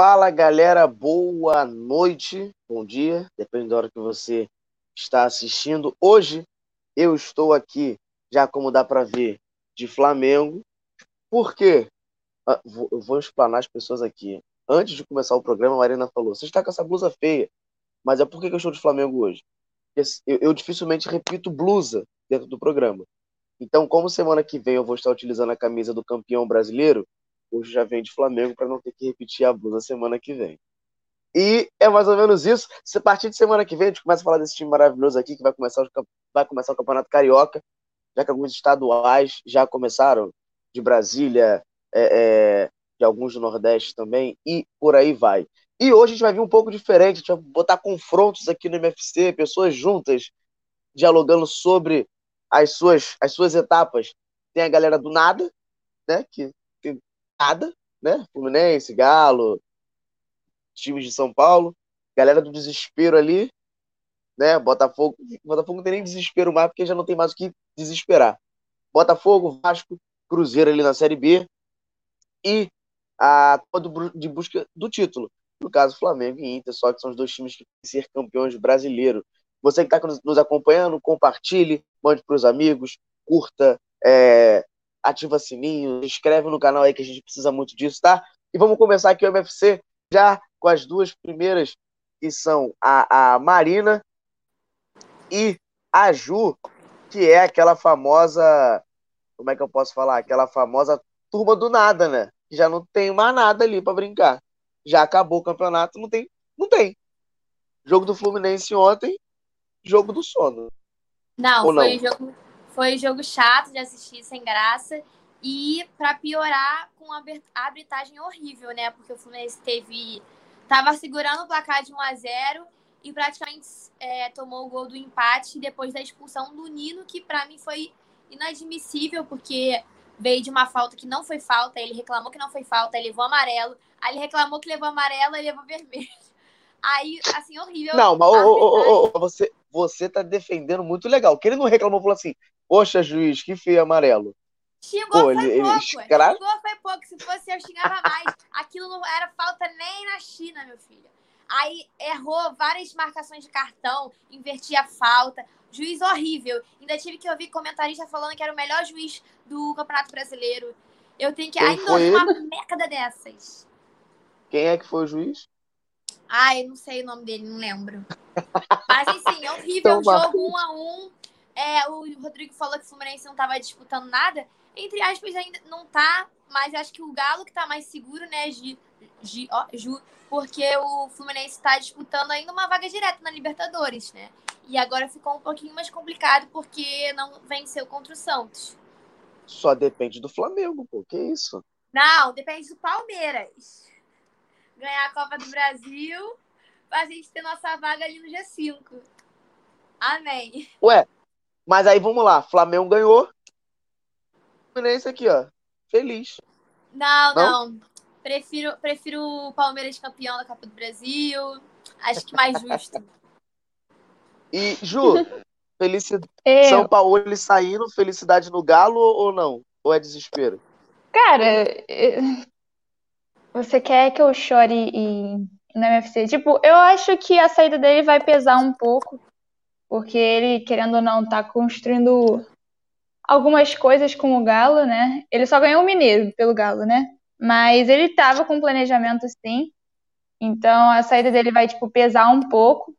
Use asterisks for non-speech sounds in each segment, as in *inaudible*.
Fala galera, boa noite, bom dia, depende da hora que você está assistindo. Hoje eu estou aqui, já como dá para ver, de Flamengo. Por quê? Ah, eu vou explanar as pessoas aqui antes de começar o programa, a Marina falou: Você está com essa blusa feia. Mas é por que eu estou de Flamengo hoje? Eu, eu dificilmente repito blusa dentro do programa. Então, como semana que vem eu vou estar utilizando a camisa do campeão brasileiro, hoje já vem de Flamengo para não ter que repetir a blusa semana que vem. E é mais ou menos isso. Se a partir de semana que vem a gente começa a falar desse time maravilhoso aqui que vai começar o, vai começar o Campeonato Carioca, já que alguns estaduais já começaram, de Brasília, é, é, de alguns do Nordeste também, e por aí vai. E hoje a gente vai vir um pouco diferente, a gente vai botar confrontos aqui no MFC, pessoas juntas, dialogando sobre as suas, as suas etapas. Tem a galera do nada, né, que nada, né, Fluminense, Galo, times de São Paulo, galera do desespero ali, né, Botafogo, Botafogo não tem nem desespero mais, porque já não tem mais o que desesperar. Botafogo, Vasco, Cruzeiro ali na Série B, e a de busca do título. No caso, Flamengo e Inter, só que são os dois times que querem ser campeões brasileiros. Você que está nos acompanhando, compartilhe, mande para os amigos, curta, é, ativa sininho, inscreve no canal aí que a gente precisa muito disso, tá? E vamos começar aqui o MFC já com as duas primeiras, que são a, a Marina e a Ju, que é aquela famosa. Como é que eu posso falar? Aquela famosa turma do nada, né? já não tem mais nada ali para brincar. Já acabou o campeonato, não tem, não tem. Jogo do Fluminense ontem, jogo do sono. Não, Ou foi, não? Jogo, foi jogo chato de assistir, sem graça. E para piorar, com a arbitragem horrível, né? Porque o Fluminense teve. Tava segurando o placar de 1 a 0 e praticamente é, tomou o gol do empate depois da expulsão do Nino, que para mim foi inadmissível, porque veio de uma falta que não foi falta, ele reclamou que não foi falta, ele levou amarelo, aí ele reclamou que levou amarelo e levou vermelho. *laughs* Aí, assim, horrível. Não, mas ô, ô, ô, você, você tá defendendo muito legal. Que ele não reclamou, falou assim, poxa, juiz, que feio amarelo. Xingou Pô, foi ele, pouco. Ele Xingou foi pouco. Se fosse eu, xingava mais. Aquilo não era falta nem na China, meu filho. Aí errou várias marcações de cartão, invertia a falta. Juiz horrível. Ainda tive que ouvir comentarista falando que era o melhor juiz do Campeonato Brasileiro. Eu tenho que. Quem ainda uma década dessas. Quem é que foi o juiz? Ai, não sei o nome dele, não lembro. Mas enfim, é horrível. Então, jogo um a um. É, o Rodrigo falou que o Fluminense não estava disputando nada. Entre aspas, ainda não tá, mas acho que o Galo que tá mais seguro, né, Gi, Gi, ó, Ju, porque o Fluminense está disputando ainda uma vaga direta na Libertadores, né? E agora ficou um pouquinho mais complicado porque não venceu contra o Santos. Só depende do Flamengo, pô. Que isso? Não, depende do Palmeiras. Ganhar a Copa do Brasil pra gente ter nossa vaga ali no G5. Amém. Ué, mas aí vamos lá. Flamengo ganhou. Fluminense aqui, ó. Feliz. Não, não. não. Prefiro, prefiro o Palmeiras campeão da Copa do Brasil. Acho que mais justo. *laughs* E, Ju, felicidade. Eu... São Paulo ele saindo, felicidade no Galo ou não? Ou é desespero? Cara, você quer que eu chore em, no MFC? Tipo, eu acho que a saída dele vai pesar um pouco, porque ele, querendo ou não, tá construindo algumas coisas com o Galo, né? Ele só ganhou o Mineiro pelo Galo, né? Mas ele tava com planejamento sim. Então a saída dele vai, tipo, pesar um pouco.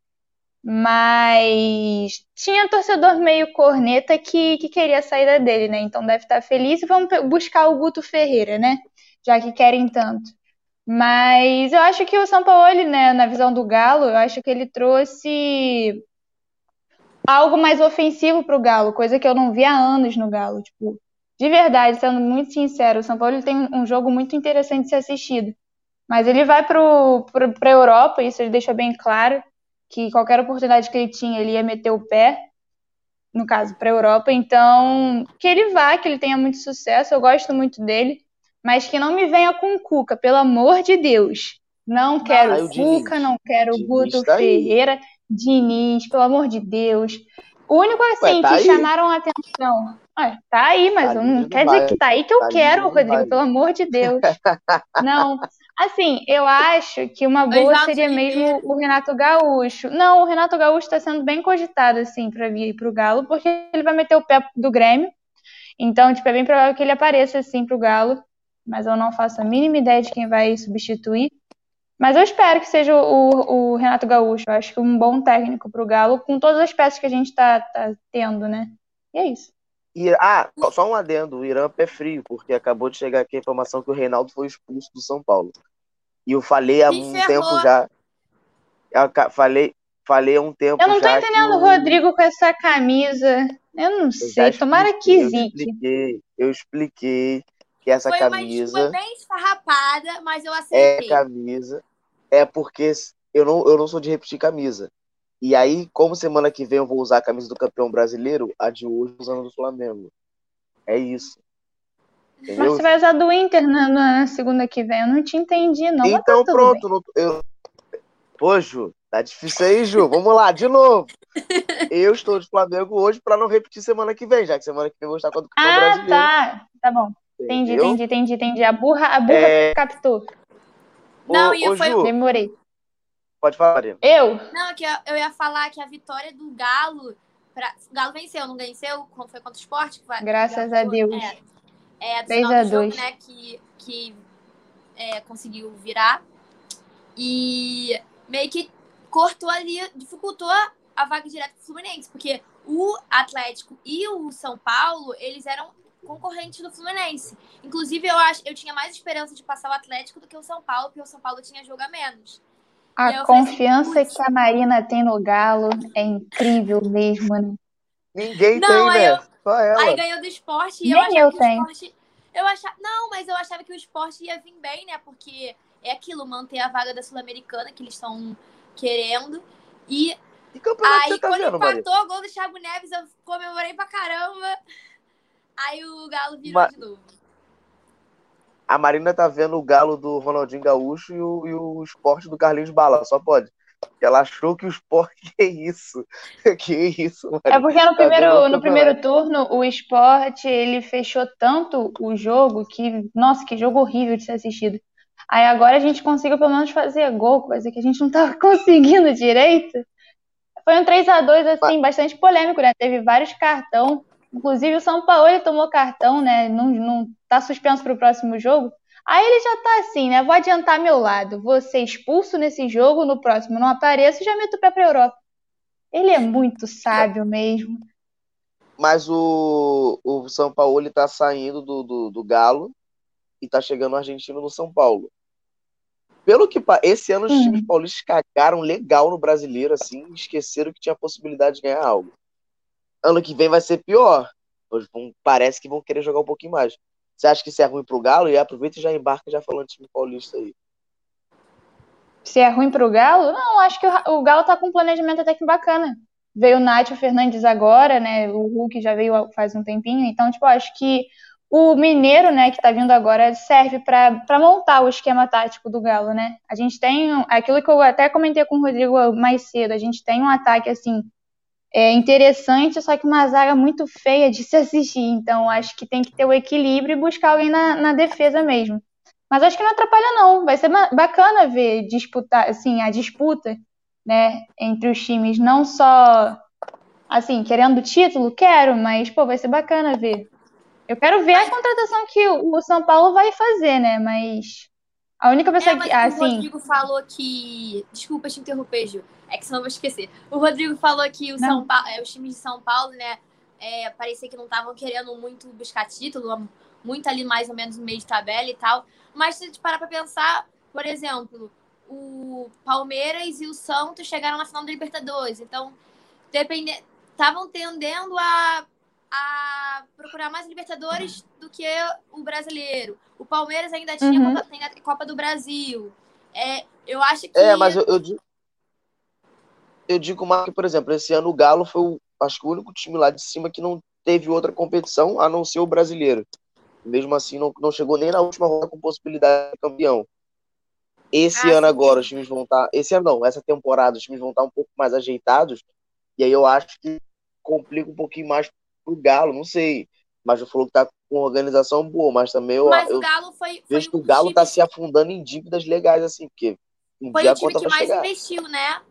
Mas tinha torcedor meio corneta que, que queria a saída dele, né? Então deve estar feliz e vamos buscar o Guto Ferreira, né? Já que querem tanto. Mas eu acho que o São Paulo, né, na visão do Galo, eu acho que ele trouxe algo mais ofensivo pro Galo, coisa que eu não vi há anos no Galo. Tipo, de verdade, sendo muito sincero, o São Paulo tem um jogo muito interessante de ser assistido. Mas ele vai para a Europa, isso ele deixou bem claro, que qualquer oportunidade que ele tinha, ele ia meter o pé, no caso, para a Europa. Então, que ele vá, que ele tenha muito sucesso, eu gosto muito dele, mas que não me venha com o Cuca, pelo amor de Deus. Não quero ah, o Cuca, não quero o Guto tá Ferreira, aí. Diniz, pelo amor de Deus. O único, assim, Ué, tá que aí. chamaram a atenção. Ué, tá aí, mas tá não quer dizer que tá aí que eu tá quero, Rodrigo, pelo amor de Deus. *laughs* não. Assim, eu acho que uma boa seria mesmo o Renato Gaúcho. Não, o Renato Gaúcho está sendo bem cogitado, assim, para vir para o Galo, porque ele vai meter o pé do Grêmio. Então, tipo, é bem provável que ele apareça, assim, para o Galo. Mas eu não faço a mínima ideia de quem vai substituir. Mas eu espero que seja o, o Renato Gaúcho. Eu acho que um bom técnico para o Galo, com todas as peças que a gente está tá tendo, né? E é isso. E, ah, só um adendo, o Irã é frio, porque acabou de chegar aqui a informação que o Reinaldo foi expulso do São Paulo. E eu falei há um tempo já. Eu falei, falei há um tempo já. Eu não tô entendendo o Rodrigo com essa camisa. Eu não eu sei, tomara que zique. Eu expliquei, eu expliquei que essa Foi camisa. Foi bem esfarrapada, mas eu aceitei. É camisa. É porque eu não, eu não sou de repetir camisa. E aí, como semana que vem eu vou usar a camisa do campeão brasileiro, a de hoje usando do Flamengo. É isso. Entendeu? Mas você vai usar do Inter na, na, segunda que vem. Eu não te entendi, não. Então tá pronto. eu... Pô, Ju, tá difícil aí, Ju. Vamos lá, de novo. *laughs* eu estou de Flamengo hoje para não repetir semana que vem, já que semana que vem eu vou estar contra o campeão ah, brasileiro. Ah, tá. Tá bom. Entendi, entendi, entendi, entendi. A burra, a burra é... captou. Não, ô, e foi... Ju, Demorei. Pode falar, Marina. Eu? Não, que eu ia falar que a vitória do Galo... Pra... O Galo venceu, não venceu? Foi contra o esporte? Graças a Deus. É é, do 3 final do jogo, né, que, que é, conseguiu virar. E meio que cortou ali, dificultou a vaga direta do Fluminense, porque o Atlético e o São Paulo, eles eram concorrentes do Fluminense. Inclusive, eu acho, eu tinha mais esperança de passar o Atlético do que o São Paulo, porque o São Paulo tinha jogo a menos. A confiança assim, que a Marina tem no Galo é incrível mesmo, né? Ninguém não, tem, né? Eu, só ela. Aí ganhou do esporte e Nem eu, eu tenho. Esporte, eu achava, não, mas eu achava que o esporte ia vir bem, né? Porque é aquilo, manter a vaga da Sul-Americana que eles estão querendo. E aí, tá quando vendo, empatou o gol do Thiago Neves, eu comemorei pra caramba. Aí o Galo virou Ma... de novo. A Marina tá vendo o Galo do Ronaldinho Gaúcho e o, e o esporte do Carlinhos Bala, só pode. Ela achou que o esporte. *laughs* Que isso? Que isso, mano? É porque no tá primeiro, no primeiro turno o esporte ele fechou tanto o jogo que. Nossa, que jogo horrível de ser assistido. Aí agora a gente conseguiu pelo menos fazer gol, coisa que a gente não tava *laughs* conseguindo direito. Foi um 3 a 2 assim, bastante polêmico, né? Teve vários cartão. Inclusive o São Paulo tomou cartão, né? Não, não tá suspenso para o próximo jogo. Aí ele já tá assim, né? Vou adiantar meu lado. Vou ser expulso nesse jogo, no próximo não apareço e já meto o pé pra Europa. Ele é muito sábio mesmo. Mas o, o São Paulo ele tá saindo do, do, do Galo e tá chegando o argentino no São Paulo. Pelo que esse ano os uhum. times paulistas cagaram legal no brasileiro, assim, esqueceram que tinha a possibilidade de ganhar algo. Ano que vem vai ser pior. Parece que vão querer jogar um pouquinho mais. Você acha que isso é ruim pro Galo? E aproveita e já embarca já falando time paulista aí. Se é ruim pro Galo? Não, acho que o, Galo tá com um planejamento até que bacana. Veio o Nath Fernandes agora, né? O Hulk já veio faz um tempinho. Então, tipo, acho que o Mineiro, né, que tá vindo agora, serve para montar o esquema tático do Galo, né? A gente tem aquilo que eu até comentei com o Rodrigo mais cedo, a gente tem um ataque assim é interessante, só que uma zaga muito feia de se assistir. Então, acho que tem que ter o equilíbrio e buscar alguém na, na defesa mesmo. Mas acho que não atrapalha, não. Vai ser bacana ver disputar, assim, a disputa, né, entre os times, não só assim, querendo título, quero, mas pô, vai ser bacana ver. Eu quero ver a contratação que o São Paulo vai fazer, né? Mas a única pessoa é, que. Assim... O Rodrigo falou que. Desculpa te interromper, Ju. É que senão eu vou esquecer. O Rodrigo falou que o São Paulo, é, os times de São Paulo, né? É, parecia que não estavam querendo muito buscar título, muito ali mais ou menos no meio de tabela e tal. Mas se a gente parar pra pensar, por exemplo, o Palmeiras e o Santos chegaram na final da Libertadores. Então, depende... estavam tendendo a, a procurar mais Libertadores do que o brasileiro. O Palmeiras ainda tinha Uhum. Copa, tem a Copa do Brasil. É, eu acho que. É, mas eu, eu digo. Eu digo mais que, por exemplo, esse ano o Galo foi, o, acho que o único time lá de cima que não teve outra competição a não ser o brasileiro. Mesmo assim, não, não chegou nem na última rodada com possibilidade de campeão. Esse Ah, ano agora, os times vão estar. Esse ano não, essa temporada, os times vão estar um pouco mais ajeitados. E aí eu acho que complica um pouquinho mais pro Galo, não sei. Mas o falou que tá com organização boa, mas também eu, Mas eu o Galo foi, vejo que o Galo time, tá se afundando em dívidas legais, assim, porque um foi o time conta que mais investiu, né?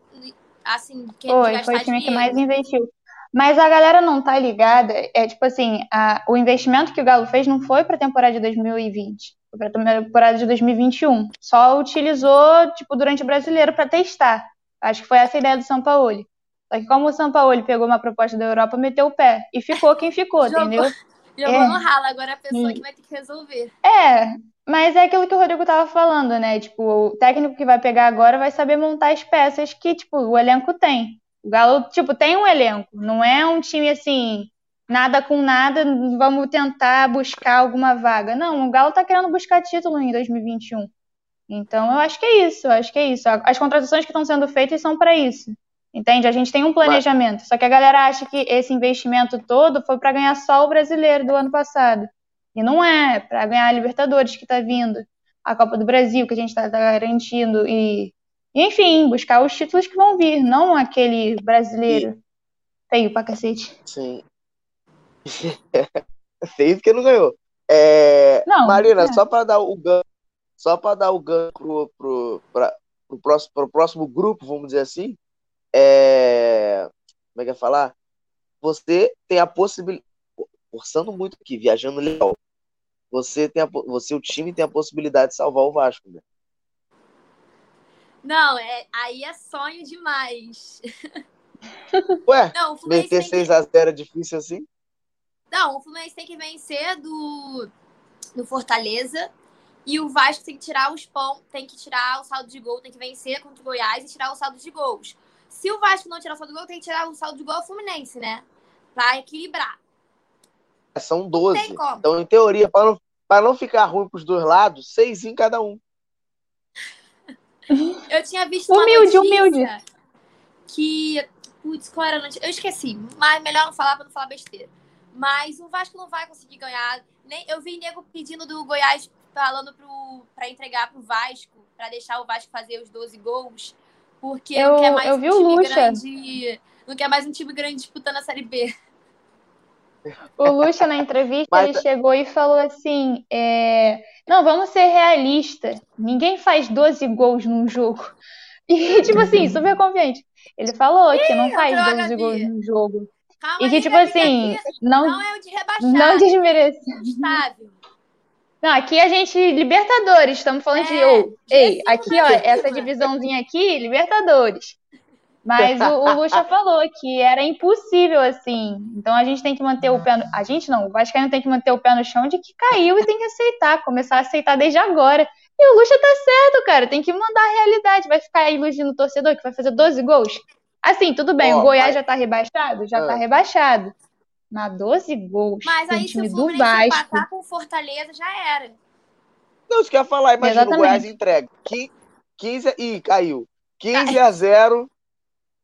Assim, quem Foi, foi o time que mais investiu. Mas a galera não tá ligada. É tipo assim, a- o investimento que o Galo fez não foi pra temporada de 2020. Foi pra temporada de 2021. Só utilizou, tipo, durante o brasileiro pra testar. Acho que foi essa a ideia do Sampaoli. Só que como o Sampaoli pegou uma proposta da Europa, meteu o pé. E ficou quem ficou, *laughs* entendeu? *laughs* Jogou É. no ralo, agora é a pessoa Hum. que vai ter que resolver. É, mas é aquilo que o Rodrigo tava falando, né? Tipo, o técnico que vai pegar agora vai saber montar as peças que, tipo, o elenco tem. O Galo, tipo, tem um elenco, não é um time assim, nada com nada, vamos tentar buscar alguma vaga. Não, o Galo tá querendo buscar título em 2021. Então, eu acho que é isso, eu acho que é isso. As contratações que estão sendo feitas são para isso. Entende? A gente tem um planejamento. Só que a galera acha que esse investimento todo foi para ganhar só o brasileiro do ano passado. E não é, para ganhar a Libertadores que tá vindo, a Copa do Brasil que a gente tá, tá garantindo e, enfim, buscar os títulos que vão vir, não aquele brasileiro feio pra cacete. Sim. *laughs* Feio porque não ganhou. É, Não, Marina, é. só para dar o ganho, só para dar o ganho pro, pro, pra, pro, próximo, pro próximo grupo, vamos dizer assim, é, como é que é falar? Você tem a possibilidade, forçando muito aqui, viajando legal, você tem a, você, o time tem a possibilidade de salvar o Vasco, né? Não, é, aí é sonho demais. Ué, *laughs* Não, meter tem que 6x0 é difícil assim? Não, o Fluminense tem que vencer do, do Fortaleza. E o Vasco tem que tirar os pontos, tem que tirar o saldo de gol, tem que vencer contra o Goiás e tirar o saldo de gols. Se o Vasco não tirar o saldo de gol, tem que tirar o saldo de gol ao Fluminense, né? Pra equilibrar. São 12. Tem como. Então, em teoria, para não, pra não ficar ruim pros dois lados, seis em cada um. *laughs* Eu tinha visto uma Humilde, notícia humilde. que. Putz, qual era a notícia? Eu esqueci, mas melhor não falar pra não falar besteira. Mas o Vasco não vai conseguir ganhar. Nem, eu vi nego pedindo do Goiás falando pro, pra entregar pro Vasco, pra deixar o Vasco fazer os 12 gols. Porque Eu- não quer mais eu um vi o time Lucha. grande. Não quer mais um time grande disputando a Série B. O Lucha, na entrevista, Mas- ele chegou e falou assim: é, Não, vamos ser realistas. Ninguém faz 12 gols num jogo. E, *laughs* tipo assim, super confiante. Ele falou que não faz entrou a 12 Gabi. gols num jogo. Calma E que, aí, tipo assim, aqui não, não é o de rebaixar. não. Não, aqui a gente, Libertadores, estamos falando de. É, ô, ei, G5 aqui, ó, essa divisãozinha aqui, Libertadores. Mas o, o Lucha *laughs* falou que era impossível assim. Então a gente tem que manter o pé no... A gente não, o Vascaíno tem que manter o pé no chão de que caiu e tem que aceitar, começar a aceitar desde agora. E o Lucha tá certo, cara, tem que mandar a realidade. Vai ficar iludindo o torcedor que vai fazer 12 gols? Assim, tudo bem, o Goiás mas- já tá rebaixado? Já Ah. tá rebaixado. Mas 12 gols Mas aí, se time o do Vasco. empatar com o Fortaleza, já era. Não, isso que eu ia falar, imagina Exatamente. o Goiás entrega. 15, 15 Ih, caiu. 15 a 0.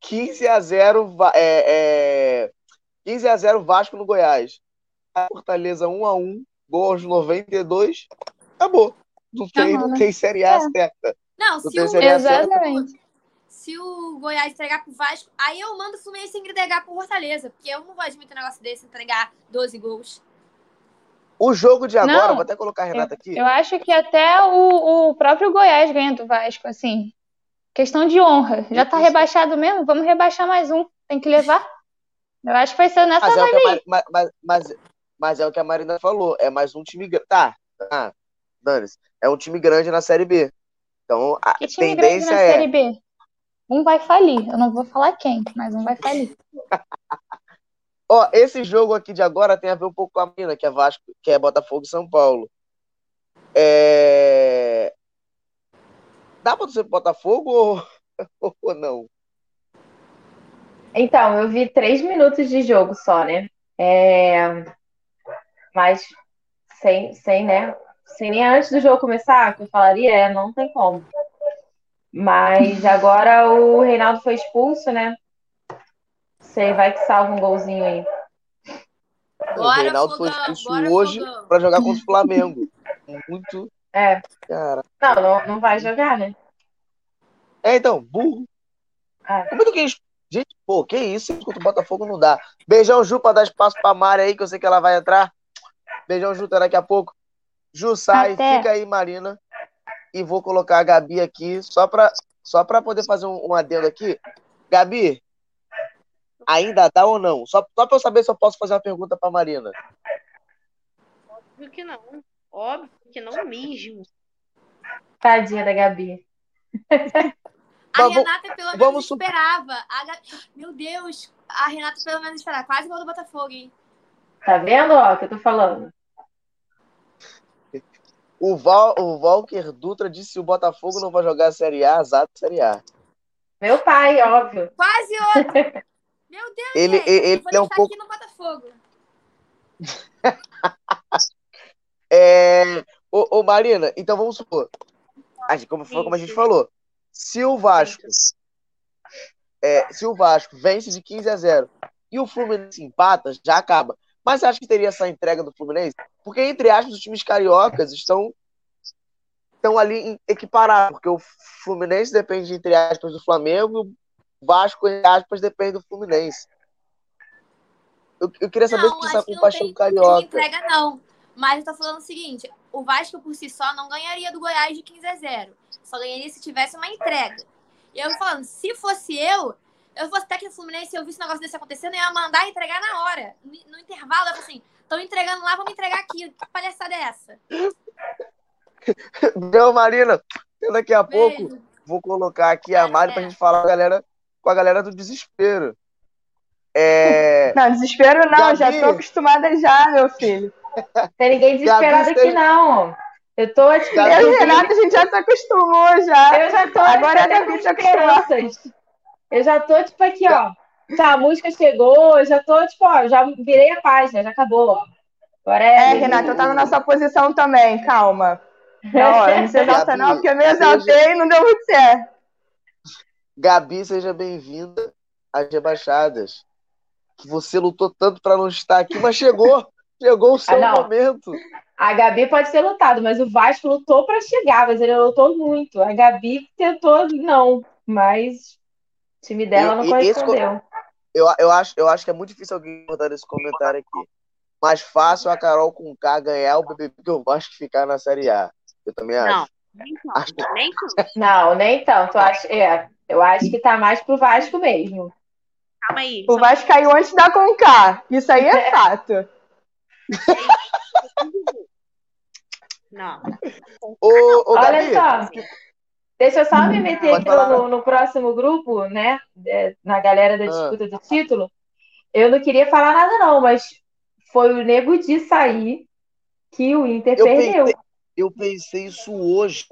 15 a 0. Va- É, é, 15 a 0 Vasco no Goiás. A Fortaleza 1 a 1 gol aos 92. Acabou. Não tem, Acabou, não né? tem Série A É. certa. Não, No se o. Exatamente. se o Goiás entregar pro Vasco, aí eu mando o Fluminense entregar pro Fortaleza. Porque eu não vou admitir um negócio desse, entregar 12 gols. O jogo de agora, Não, vou até colocar a Renata aqui. Eu acho que até o, o próprio Goiás ganha do Vasco, assim. Questão de honra. Já tá rebaixado mesmo? Vamos rebaixar mais um. Tem que levar. Eu acho que vai ser nessa Mas é, aí. Mas, mas, mas, mas é o que a Marina falou. É mais um time grande. Tá, tá. Dane-se. É um time grande na Série B. Então, a Que time grande tendência na é. Série B? Um vai falir. Eu não vou falar quem, mas um vai falir. *laughs* Ó, esse jogo aqui de agora tem a ver um pouco com a mina, que é Vasco, que é Botafogo e São Paulo. É... Dá pra torcer pro Botafogo ou, *laughs* ou não? Então, eu vi três minutos de jogo só, né? É... Mas sem, sem, né? Sem nem antes do jogo começar, que eu falaria, é, não tem como. Mas agora o Reinaldo foi expulso, né? Sei, vai que salva um golzinho aí. o Reinaldo foi expulso hoje para jogar contra o Flamengo. Muito. É. Cara. Não, não, não vai jogar, né? É, então, burro. É. Como é que Gente, pô, que isso? Contra o Botafogo não dá. Beijão, Ju, pra dar espaço pra Mari aí, que eu sei que ela vai entrar. Beijão, Ju, até daqui a pouco. Ju, sai, Até. fica aí, Marina. E vou colocar a Gabi aqui, só pra, só pra poder fazer um, um adendo aqui. Gabi, ainda dá ou não? Só, só pra eu saber se eu posso fazer uma pergunta pra Marina. Óbvio que não. Óbvio que não mesmo. Tadinha da Gabi. *laughs* A Renata pelo menos vamos... esperava. A... Meu Deus, a Renata pelo menos esperava. Quase gol do Botafogo, hein? Tá vendo, ó, o que eu tô falando? O, Val, o Walker Dutra disse que o Botafogo não vai jogar a Série A, azar Série A. Meu pai, óbvio. Quase *laughs* outro. Meu Deus, ele, gente, ele, ele é um pouco... aqui no Botafogo. *laughs* é... Ô, ô, Marina, então vamos supor. Como, como a gente falou, se o Vasco é, se o Vasco vence de 15 a 0 e o Fluminense empata, já acaba. Mas você acha que teria essa entrega do Fluminense? Porque, entre aspas, os times cariocas estão, estão ali equiparados. Porque o Fluminense depende, entre aspas, do Flamengo e o Vasco, entre aspas, depende do Fluminense. Eu, eu queria saber não, se você com paixão carioca. Não entrega, não. Mas eu tô falando o seguinte: o Vasco por si só não ganharia do Goiás de 15 a 0. Só ganharia se tivesse uma entrega. E eu falando, se fosse eu, eu fosse técnico Fluminense e eu visse um negócio desse acontecendo, eu ia mandar entregar na hora. No intervalo, eu falei assim, estão entregando lá, vamos entregar aqui. Que palhaçada é essa? *laughs* Não, Marina, daqui a Beijo. pouco vou colocar aqui a Mari é. pra gente falar com a galera, com a galera do desespero. É... Não, desespero não, Gabi... já tô acostumada já, meu filho. Tem ninguém desesperado aqui, não. Eu tô tipo, eu e Renata, a gente já se acostumou já. Eu já tô Agora é Gabi se esperanças. Eu já tô, tipo, aqui, ó. Tá, a música chegou, eu já tô, tipo, ó, já virei a página, já acabou, ó. Agora é. É, Renata, eu tava na sua posição também, calma. Não, não se *laughs* exalta, não, porque eu me exaltei seja... e não deu muito certo. Gabi, seja bem-vinda às rebaixadas. Que você lutou tanto para não estar aqui, mas chegou. Chegou o seu ah, momento. A Gabi pode ter lutado, mas o Vasco lutou para chegar, mas ele lutou muito. A Gabi tentou, não, mas o time dela não correspondeu. Eu, eu, acho, eu acho que é muito difícil alguém botar esse comentário aqui. Mais fácil a Carol com K ganhar o BBB que o Vasco ficar na Série A. Eu também acho. Não, nem tanto. Acho... Nem tanto. Não, nem tanto. Eu acho, é, eu acho que tá mais pro Vasco mesmo. Calma aí. O Vasco caiu antes da Conká. Isso aí é *laughs* fato. Não. Ô, ô, Olha só. Deixa eu só me meter aqui no, no, próximo grupo, né? É, na galera da ah. disputa ah. do título. Eu não queria falar nada, não, mas foi o nego de sair que o Inter eu perdeu. Pensei, eu pensei isso hoje,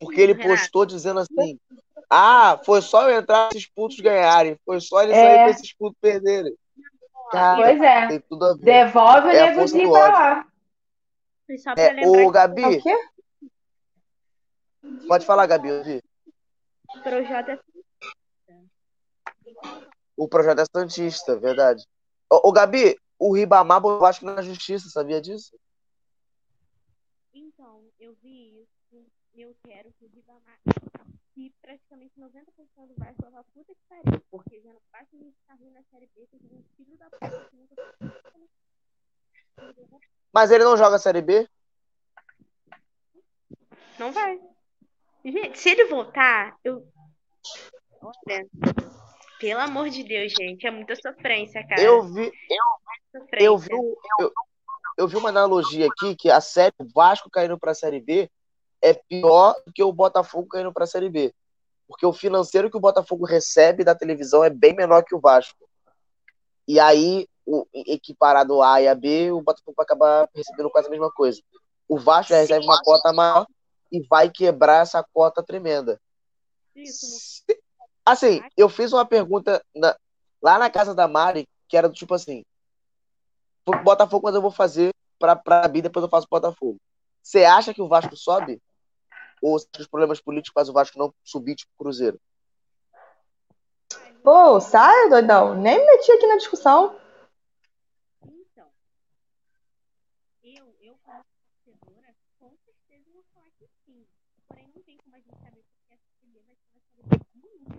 porque ele postou dizendo assim: ah, foi só eu entrar esses putos ganharem, foi só ele sair é. esses putos perderem. Cara, pois é. Devolve o é nego de pra lá. É, o Gabi. O quê? Pode falar, Gabi, eu vi. O projeto é O projeto é Santista, verdade. Ô, ô Gabi, o Ribamar eu acho que na justiça, sabia disso? Então, eu vi isso. Eu quero que o Ribamar. Que praticamente 90% do Vasco vai pra puta que pariu. Porque já não basta a gente estar ruim na Série B, que um filho da puta que nunca. Mas ele não joga a Série B? Não vai. Gente, se ele voltar, eu. Olha. Pelo amor de Deus, gente. É muita sofrência, cara. Eu vi. Eu, eu vi, eu, eu vi uma analogia aqui que a série Vasco caindo para a Série B é pior do que o Botafogo caindo para a Série B. Porque o financeiro que o Botafogo recebe da televisão é bem menor que o Vasco. E aí o, equiparado A e a B, o Botafogo vai acabar recebendo quase a mesma coisa. O Vasco já recebe uma cota maior e vai quebrar essa cota tremenda. Isso. Assim, eu fiz uma pergunta na, lá na casa da Mari, que era do tipo assim: Botafogo, mas eu vou fazer pra, pra B, depois eu faço Botafogo. Você acha que o Vasco sobe? Ou se os problemas políticos fazem o Vasco não subir, tipo Cruzeiro? Pô, sai, doidão. Nem me meti aqui na discussão. Então, eu, eu como torcedora, com certeza vou falar que sim. Porém, não tem como a gente saber porque a CB vai ser uma.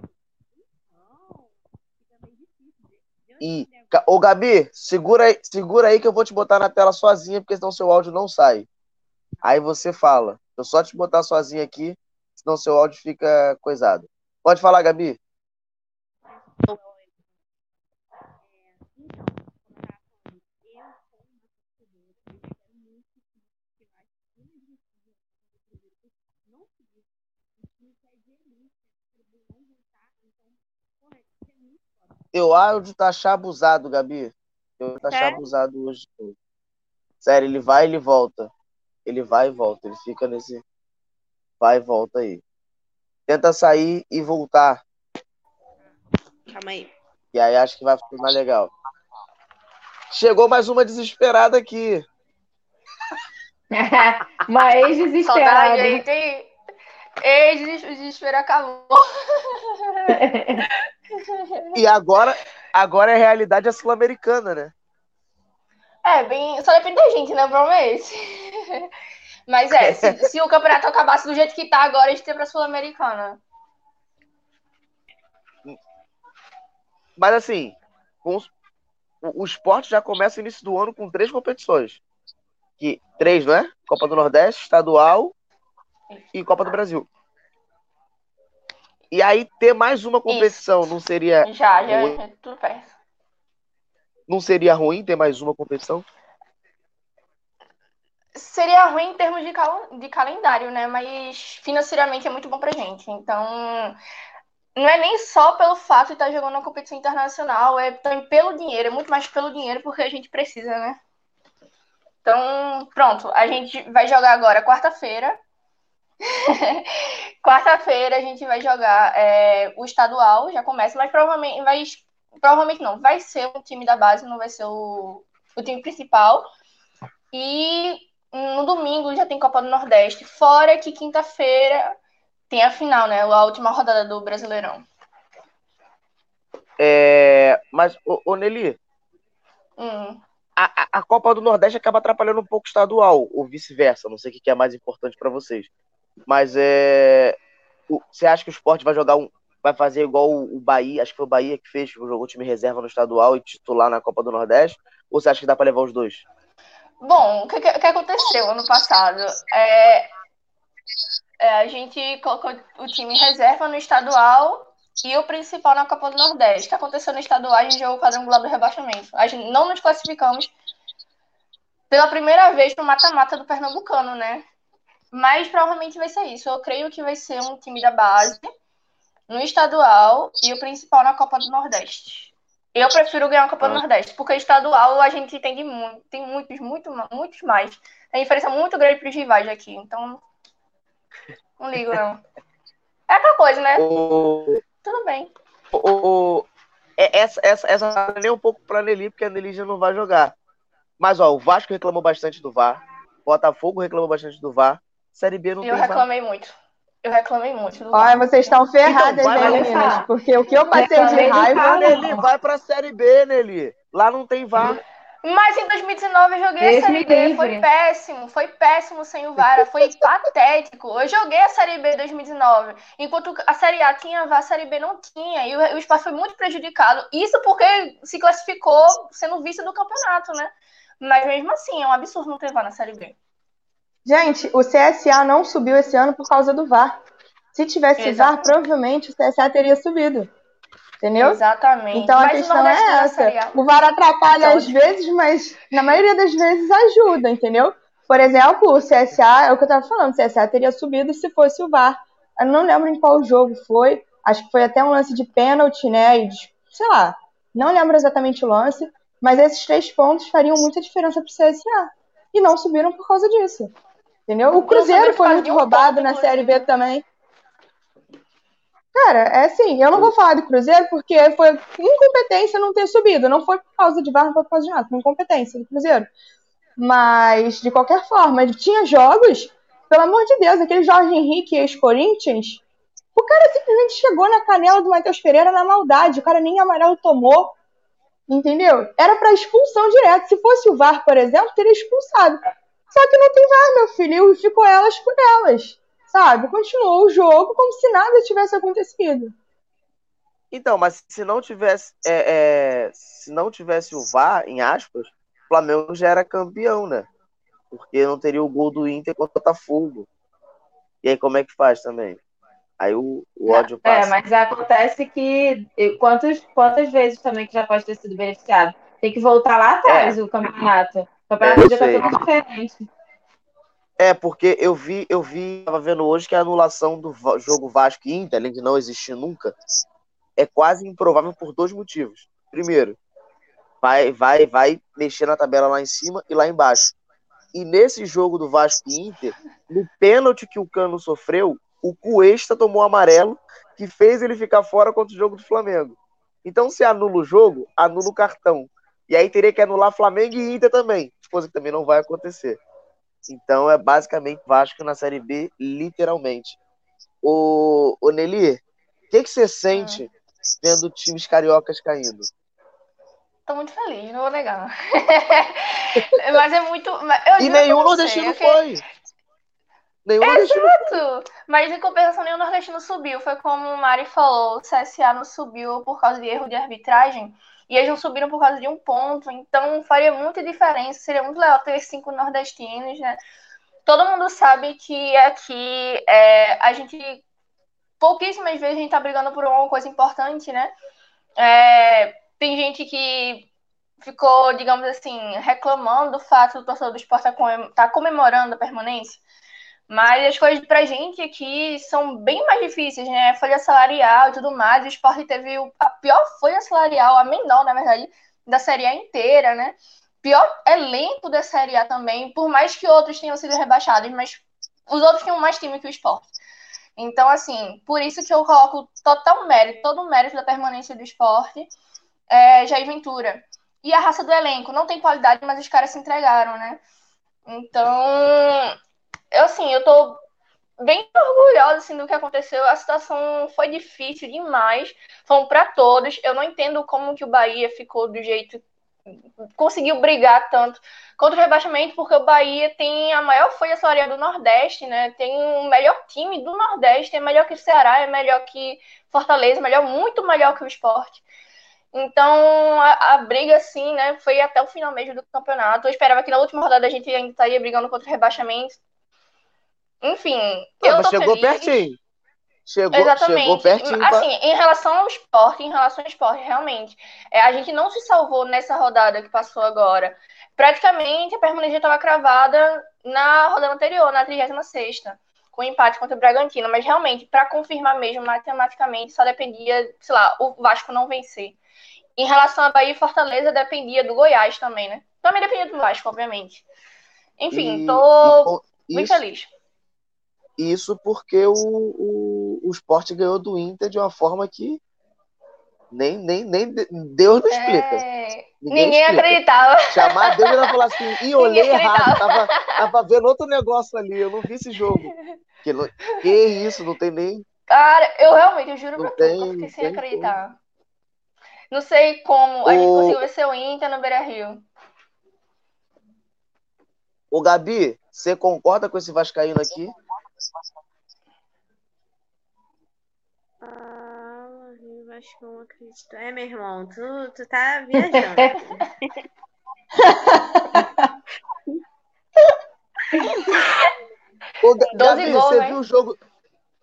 Então, fica bem difícil. eu E, ô Gabi, segura aí, segura aí que eu vou te botar na tela sozinha, porque senão seu áudio não sai. Aí você fala. Eu só te botar sozinho aqui, senão seu áudio fica coisado. Pode falar, Gabi. Teu áudio tá achar abusado, Gabi. Teu tá abusado hoje. Sério, ele vai e ele volta. Ele vai e volta. Ele fica nesse. Vai e volta aí. Tenta sair e voltar. Calma aí. E aí acho que vai funcionar legal. Chegou mais uma desesperada aqui. *laughs* Uma ex-desesperada. gente. hein? Ei, o desespero acabou. E agora, agora é realidade a sul-americana, né? É, bem. Só depende da gente, né? O problema é esse. *laughs* Mas é, se, *laughs* se o campeonato acabasse do jeito que tá agora, a gente ia pra Sul-Americana. Mas assim, com os- o, esporte já começa no início do ano com três competições. Que, três, não é? Copa do Nordeste, Estadual e Copa do Brasil. E aí ter mais uma competição não seria, Já, já, já tudo perto. não seria ruim ter mais uma competição? Seria ruim em termos de, cal- de calendário, né? Mas financeiramente é muito bom pra gente. Então, não é nem só pelo fato de estar jogando uma competição internacional, é também pelo dinheiro, é muito mais pelo dinheiro porque a gente precisa, né? Então, pronto, a gente vai jogar agora quarta-feira. *laughs* quarta-feira a gente vai jogar é, o estadual, já começa, mas provavelmente vai, provavelmente não, vai ser um time da base, não vai ser o, o time principal. E no domingo já tem Copa do Nordeste, fora que quinta-feira tem a final, né? A última rodada do Brasileirão. É, mas, ô, ô Nelly, Hum. a, a- Copa do Nordeste acaba atrapalhando um pouco o estadual, ou vice-versa. Não sei o que é mais importante pra vocês. Mas é. o- Você acha que o esporte vai jogar um. Vai fazer igual o o Bahia, acho que foi o Bahia que fez, jogou o time reserva no estadual e titular na Copa do Nordeste? Ou você acha que dá pra levar os dois? Bom, o que, que- aconteceu ano passado? É, é, a gente colocou o time reserva no estadual e o principal na Copa do Nordeste. Aconteceu no estadual? A gente jogou o quadrangular do rebaixamento. A gente não nos classificamos pela primeira vez no mata-mata do Pernambucano, né? Mas provavelmente vai ser isso. Eu creio que vai ser um time da base no estadual e o principal na Copa do Nordeste. Eu prefiro ganhar a Copa do Ah. Nordeste, porque estadual a gente tem de muito, tem muitos, muito, muitos mais. A diferença muito grande para os rivais aqui, então não ligo não. É aquela coisa, né? O, Tudo bem. o, o- é- essa, essa, essa nem um pouco pra Nelly, porque a Nelly já não vai jogar. Mas, ó, o Vasco reclamou bastante do VAR. Botafogo reclamou bastante do VAR. Série B não Eu tem VAR. reclamei muito. Eu reclamei muito. do Olha, vocês estão ferradas, Então, vai hein, lá meninas? Porque o que eu passei de raiva. carro. Nelly, vai pra Série B, Nelly. Lá não tem VAR. Mas em 2019 eu joguei Deus a Série B, livre. foi péssimo, foi péssimo sem o VAR, foi *laughs* patético. Eu joguei a Série B em 2019, enquanto a Série A tinha VAR, a Série B não tinha, e o, o espaço foi muito prejudicado. Isso porque se classificou sendo vice do campeonato, né? Mas mesmo assim, é um absurdo não ter VAR na Série B. Gente, o CSA não subiu esse ano por causa do VAR. Se tivesse VAR, Exatamente. provavelmente o CSA teria subido. Entendeu? Exatamente. Então a Mas o questão é não essa. A. O VAR atrapalha Então- às vezes, mas na maioria das vezes ajuda, entendeu? Por exemplo, o CSA, é o que eu tava falando, o CSA teria subido se fosse o VAR. Eu não lembro em qual jogo foi, acho que foi até um lance de pênalti, né? E de- sei lá, não lembro exatamente o lance, mas esses três pontos fariam muita diferença pro CSA. E não subiram por causa disso. Entendeu? O Cruzeiro foi muito roubado na Série B também. Cara, é assim, eu não vou falar do Cruzeiro porque foi incompetência não ter subido. Não foi por causa de VAR, não foi por causa de nada, foi incompetência do Cruzeiro. Mas, de qualquer forma, tinha jogos, pelo amor de Deus, aquele Jorge Henrique ex-Corinthians, o cara simplesmente chegou na canela do Matheus Pereira na maldade, o cara nem amarelo tomou, entendeu? Era para expulsão direto. Se fosse o VAR, por exemplo, teria expulsado. Só que não tem VAR, meu filho, e ficou elas por elas sabe? Continuou o jogo como se nada tivesse acontecido. Então, mas se não tivesse, é, é, se não tivesse o VAR, em aspas, o Flamengo já era campeão, né? Porque não teria o gol do Inter contra o Botafogo. E aí como é que faz também? Aí o, o ódio é, passa. É, mas acontece que quantas, quantas vezes também que já pode ter sido beneficiado? Tem que voltar lá atrás é. o campeonato. Campeonato é, já tá tudo diferente. É, porque eu vi, eu vi, tava vendo hoje que a anulação do jogo Vasco e Inter, além de não existir nunca, é quase improvável por dois motivos. Primeiro, vai, vai, vai mexer na tabela lá em cima e lá embaixo. E nesse jogo do Vasco e Inter, no pênalti que o Cano sofreu, o Cuesta tomou amarelo, que fez ele ficar fora contra o jogo do Flamengo. Então, se anula o jogo, anula o cartão. E aí teria que anular Flamengo e Inter também, coisa que também não vai acontecer. Então é basicamente Vasco na Série B, literalmente. O, o Nelly, o que, que você sente vendo times cariocas caindo? Tô muito feliz, não vou negar. *laughs* mas é muito. e nenhum nordestino foi. Nenhum Exato! Mas em compensação, nenhum nordestino subiu. Foi como o Mari falou: o CSA não subiu por causa de erro de arbitragem. E eles não subiram por causa de um ponto, então faria muita diferença. Seria muito legal ter cinco nordestinos, né? Todo mundo sabe que aqui é, a gente. Pouquíssimas vezes a gente tá brigando por uma coisa importante, né? É, tem gente que ficou, digamos assim, reclamando do fato do torcedor do esporte estar tá comemorando a permanência. Mas as coisas pra gente aqui são bem mais difíceis, né? Folha salarial e tudo mais. O esporte teve a pior folha salarial, a menor, na verdade, da Série A inteira, né? Pior elenco da Série A também, por mais que outros tenham sido rebaixados, mas os outros tinham mais time que o esporte. Então, assim, por isso que eu coloco total mérito, todo o mérito da permanência do esporte, é, Jair Ventura. E a raça do elenco, não tem qualidade, mas os caras se entregaram, né? Então, eu, assim, eu tô bem orgulhosa assim, do que aconteceu. A situação foi difícil demais. Foi para todos. Eu não entendo como que o Bahia ficou do jeito conseguiu brigar tanto contra o rebaixamento, porque o Bahia tem a maior folha salarial do Nordeste, né? Tem o melhor time do Nordeste, é melhor que o Ceará, é melhor que Fortaleza, melhor, muito melhor que o esporte. Então, a, a, briga, assim, né, foi até o final mesmo do campeonato. Eu esperava que na última rodada a gente ainda estaria brigando contra o rebaixamento. Enfim, Não, eu mas chegou feliz. pertinho. Chegou, Exatamente. chegou pertinho. Assim, pra... em relação ao esporte, em relação ao esporte, realmente, é, a gente não se salvou nessa rodada que passou agora. Praticamente a permanência estava cravada na rodada anterior, na 36 com empate contra o Bragantino, mas realmente, para confirmar mesmo, matematicamente, só dependia, sei lá, o Vasco não vencer. Em relação a Bahia e Fortaleza, dependia do Goiás também, né? Também dependia do Vasco, obviamente. Enfim, e, tô e, muito feliz. Isso porque o, o, o esporte ganhou do Inter de uma forma que nem, nem, nem Deus não explica. É... Ninguém, Ninguém explica. acreditava. Chamar Deus e falar assim, e olhei errado, tava, tava vendo outro negócio ali, eu não vi esse jogo. Que, que isso, não tem nem. Cara, eu realmente, eu juro não pra tem, tu, eu fiquei sem acreditar. Como. Não sei como a o... gente conseguiu vencer o Inter no Beira Rio. Ô Gabi, você concorda com esse Vascaíno aqui? Ah, eu acho que eu acredito. É, meu irmão, tu, tu tá viajando. Ô, *laughs* Gabi, gols, você né? viu o jogo?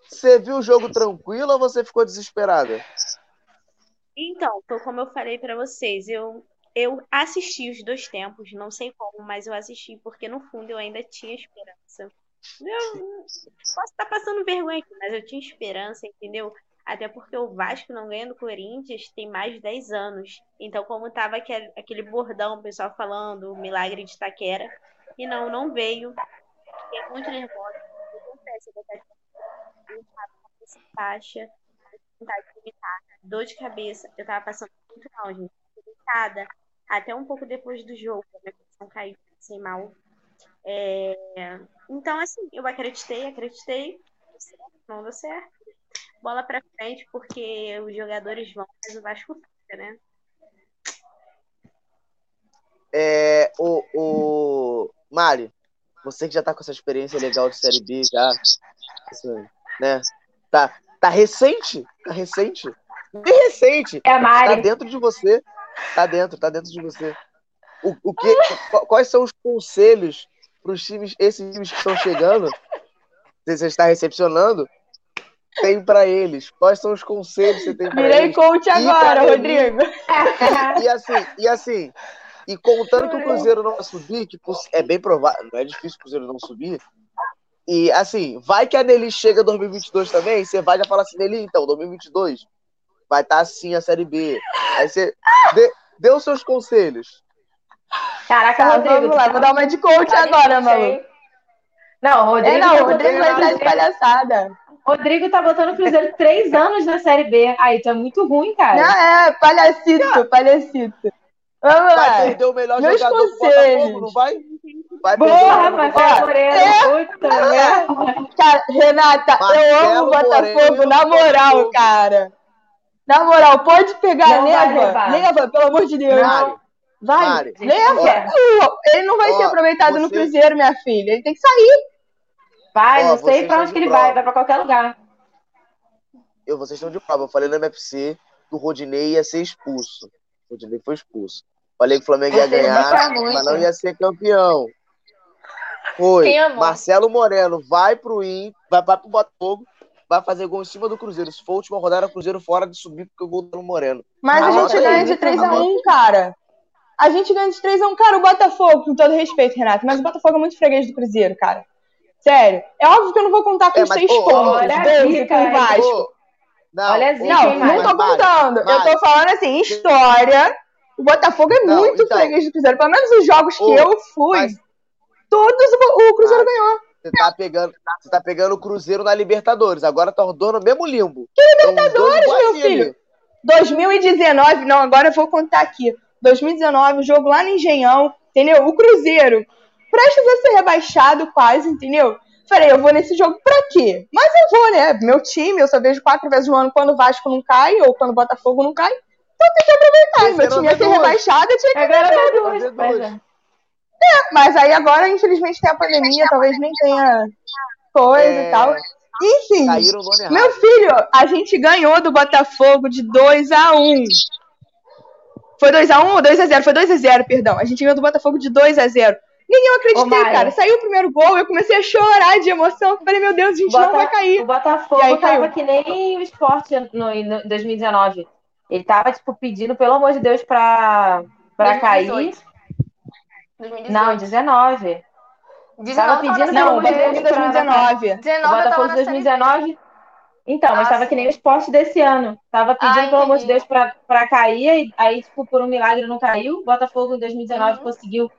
Você viu o jogo tranquilo ou você ficou desesperada? Então, como eu falei para vocês, eu eu assisti os dois tempos, não sei como, mas eu assisti porque no fundo eu ainda tinha esperança. Eu posso estar passando vergonha aqui, mas eu tinha esperança, entendeu? Até porque o Vasco não ganha do Corinthians tem mais de 10 anos. Então, como tava aquele, bordão, o pessoal falando, o milagre de Taquera, e não, não veio. Fiquei muito nervosa. Eu confesso, eu vou estar caixa. vontade de dor de cabeça. Eu tava passando muito mal, gente. Deitada. Até um pouco depois do jogo, a minha pressão caiu, sem mal. É... Então, assim, eu acreditei, acreditei. Não deu certo. Bola pra frente, porque os jogadores vão, mas o Vasco fica, né? É, o, o Mari, você que já tá com essa experiência legal de Série B, já, assim, né? Tá, tá recente, tá recente, bem recente. É a Mari. Tá dentro de você, tá dentro, tá dentro de você. O, o que, quais são os conselhos para os times, esses times que estão chegando, você está recepcionando, tem para eles? Quais são os conselhos que você tem para eles? Virei coach agora, Rodrigo. E assim, e assim, e contando que o Cruzeiro não vai subir, que é bem provável, não é difícil o Cruzeiro não subir. E assim, vai que a Nelly chega 2022 também, você vai já falar assim, Nelly, então, 2022 vai estar tá assim a Série B. Aí você dê, dê os seus conselhos. Caraca, Tá, Rodrigo. vamos lá, vou dar uma de coach tá agora, hein? Não, Rodrigo, É, não, o Rodrigo vai estar de palhaçada. Rodrigo tá botando o Cruzeiro três anos na Série B. Aí, tu é muito ruim, cara. Não, é, palhacito, palhacito. Vamos Vai lá. perder o melhor Meus jogador do conselhos. Botafogo, não vai? Vai Porra, Marcelo. Moreno. Puta merda. Cara, Renata, eu Marcelo amo o Botafogo, Moreno, na moral, cara. Na moral, pode pegar, Não vai leva. Leva, pelo amor de Deus. Mari, Vai, Mari, leva. ó, Ele não vai ó, ser aproveitado no você- Cruzeiro, minha filha. Ele tem que sair. Vai, Ó, não sei pra onde de que ele prova. vai. Vai pra qualquer lugar. eu, vocês estão de prova. Eu falei no MFC que o Rodinei ia ser expulso. O Rodinei foi expulso. Falei que o Flamengo ia ganhar, mas não ia ser campeão. Foi. Quem? Marcelo Moreno vai pro Inter, vai, vai pro Botafogo, vai fazer gol em cima do Cruzeiro. Se for a última rodada, o Cruzeiro fora de subir porque o gol tá no Moreno. Mas a Anota gente aí, ganha de anota 3x1, cara. A gente ganha de 3x1. Cara, o Botafogo, com todo respeito, Renato, mas o Botafogo é muito freguês do Cruzeiro, cara. Sério. É óbvio que eu não vou contar com É, os mas, seis pontos, olha a 12 zica, com o hein? Vasco. Não, Olha a ô, zica, Não, não tô Mari, contando. Eu tô falando assim, história. O Botafogo é Não, muito então. freguês do Cruzeiro. Pelo menos os jogos que eu fui, mas- todos o, o Cruzeiro Mari. ganhou. Você tá pegando, você tá pegando o Cruzeiro na Libertadores. Agora tá rodando no mesmo limbo. Que Libertadores, meu filho? 2019, não, agora eu vou contar aqui. 2019, o jogo lá no Engenhão, entendeu? O Cruzeiro, prestes a ser rebaixado quase, entendeu? Falei, eu vou nesse jogo pra quê? Mas eu vou, né? Meu time, eu só vejo quatro vezes no ano quando o Vasco não cai ou quando o Botafogo não cai. Então tem que aproveitar. Esse Meu time ia ser rebaixado, eu tinha que. Pois é. Mas aí agora, infelizmente, tem a pandemia, talvez nem tenha coisa É, e tal. Enfim, meu filho, a gente ganhou do Botafogo de 2 a 1 Foi 2x1 ou 2x0? Foi 2x0, perdão. A gente ganhou do Botafogo de 2x0. Nem eu Ô, acreditei, Mari. cara. Saiu o primeiro gol, eu comecei a chorar de emoção. Falei, meu Deus, a gente não Bota- vai cair. O Botafogo E aí tava caiu. que nem o esporte no, em 2019. Ele tava, tipo, pedindo, pelo amor de Deus, pra, pra cair. 2018. 2018. Não, 19. 19 Tava pedindo pelo Não, o amor de Deus, em 2019. O 19 eu tava Botafogo na de série 2019. Então, mas tava que nem o esporte desse ano. Tava pedindo, Ah, pelo amor de. Deus, pra, pra cair. E aí, tipo, por um milagre não caiu. O Botafogo em 2019 Uhum. conseguiu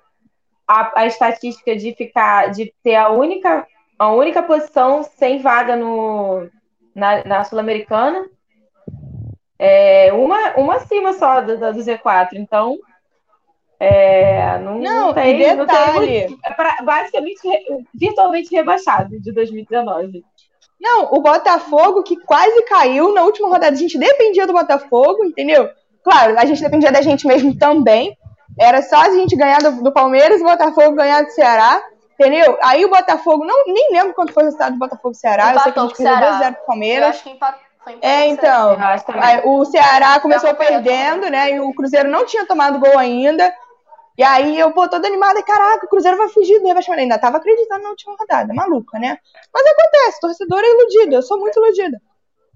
a, a estatística de ficar, de ter a única, a única posição sem vaga no, na, na Sul-Americana. É, uma, uma acima só do, do Z4. Então, é, não, Não, tem, não tem muito- é basicamente, virtualmente rebaixado de 2019. Não, o Botafogo que quase caiu na última rodada. A gente dependia do Botafogo, entendeu? Claro, a gente dependia da gente mesmo também. Era só a gente ganhar do, do Palmeiras e o Botafogo ganhar do Ceará, entendeu? Aí o Botafogo, não, nem lembro quanto foi o resultado do Botafogo e Ceará. eu sei que a gente perdeu Ceará. 2x0 pro Eu Palmeiras. acho que empatou. Foi É, empatou com o Ceará. então. Eu acho também. Aí o Ceará começou perdendo, né? E o Cruzeiro não tinha tomado gol ainda. E aí eu, pô, toda animada, caraca, o Cruzeiro vai fugir do rebaixamento. Ainda tava acreditando na última rodada, maluca, né? Mas acontece, torcedor é iludido, eu sou muito iludida.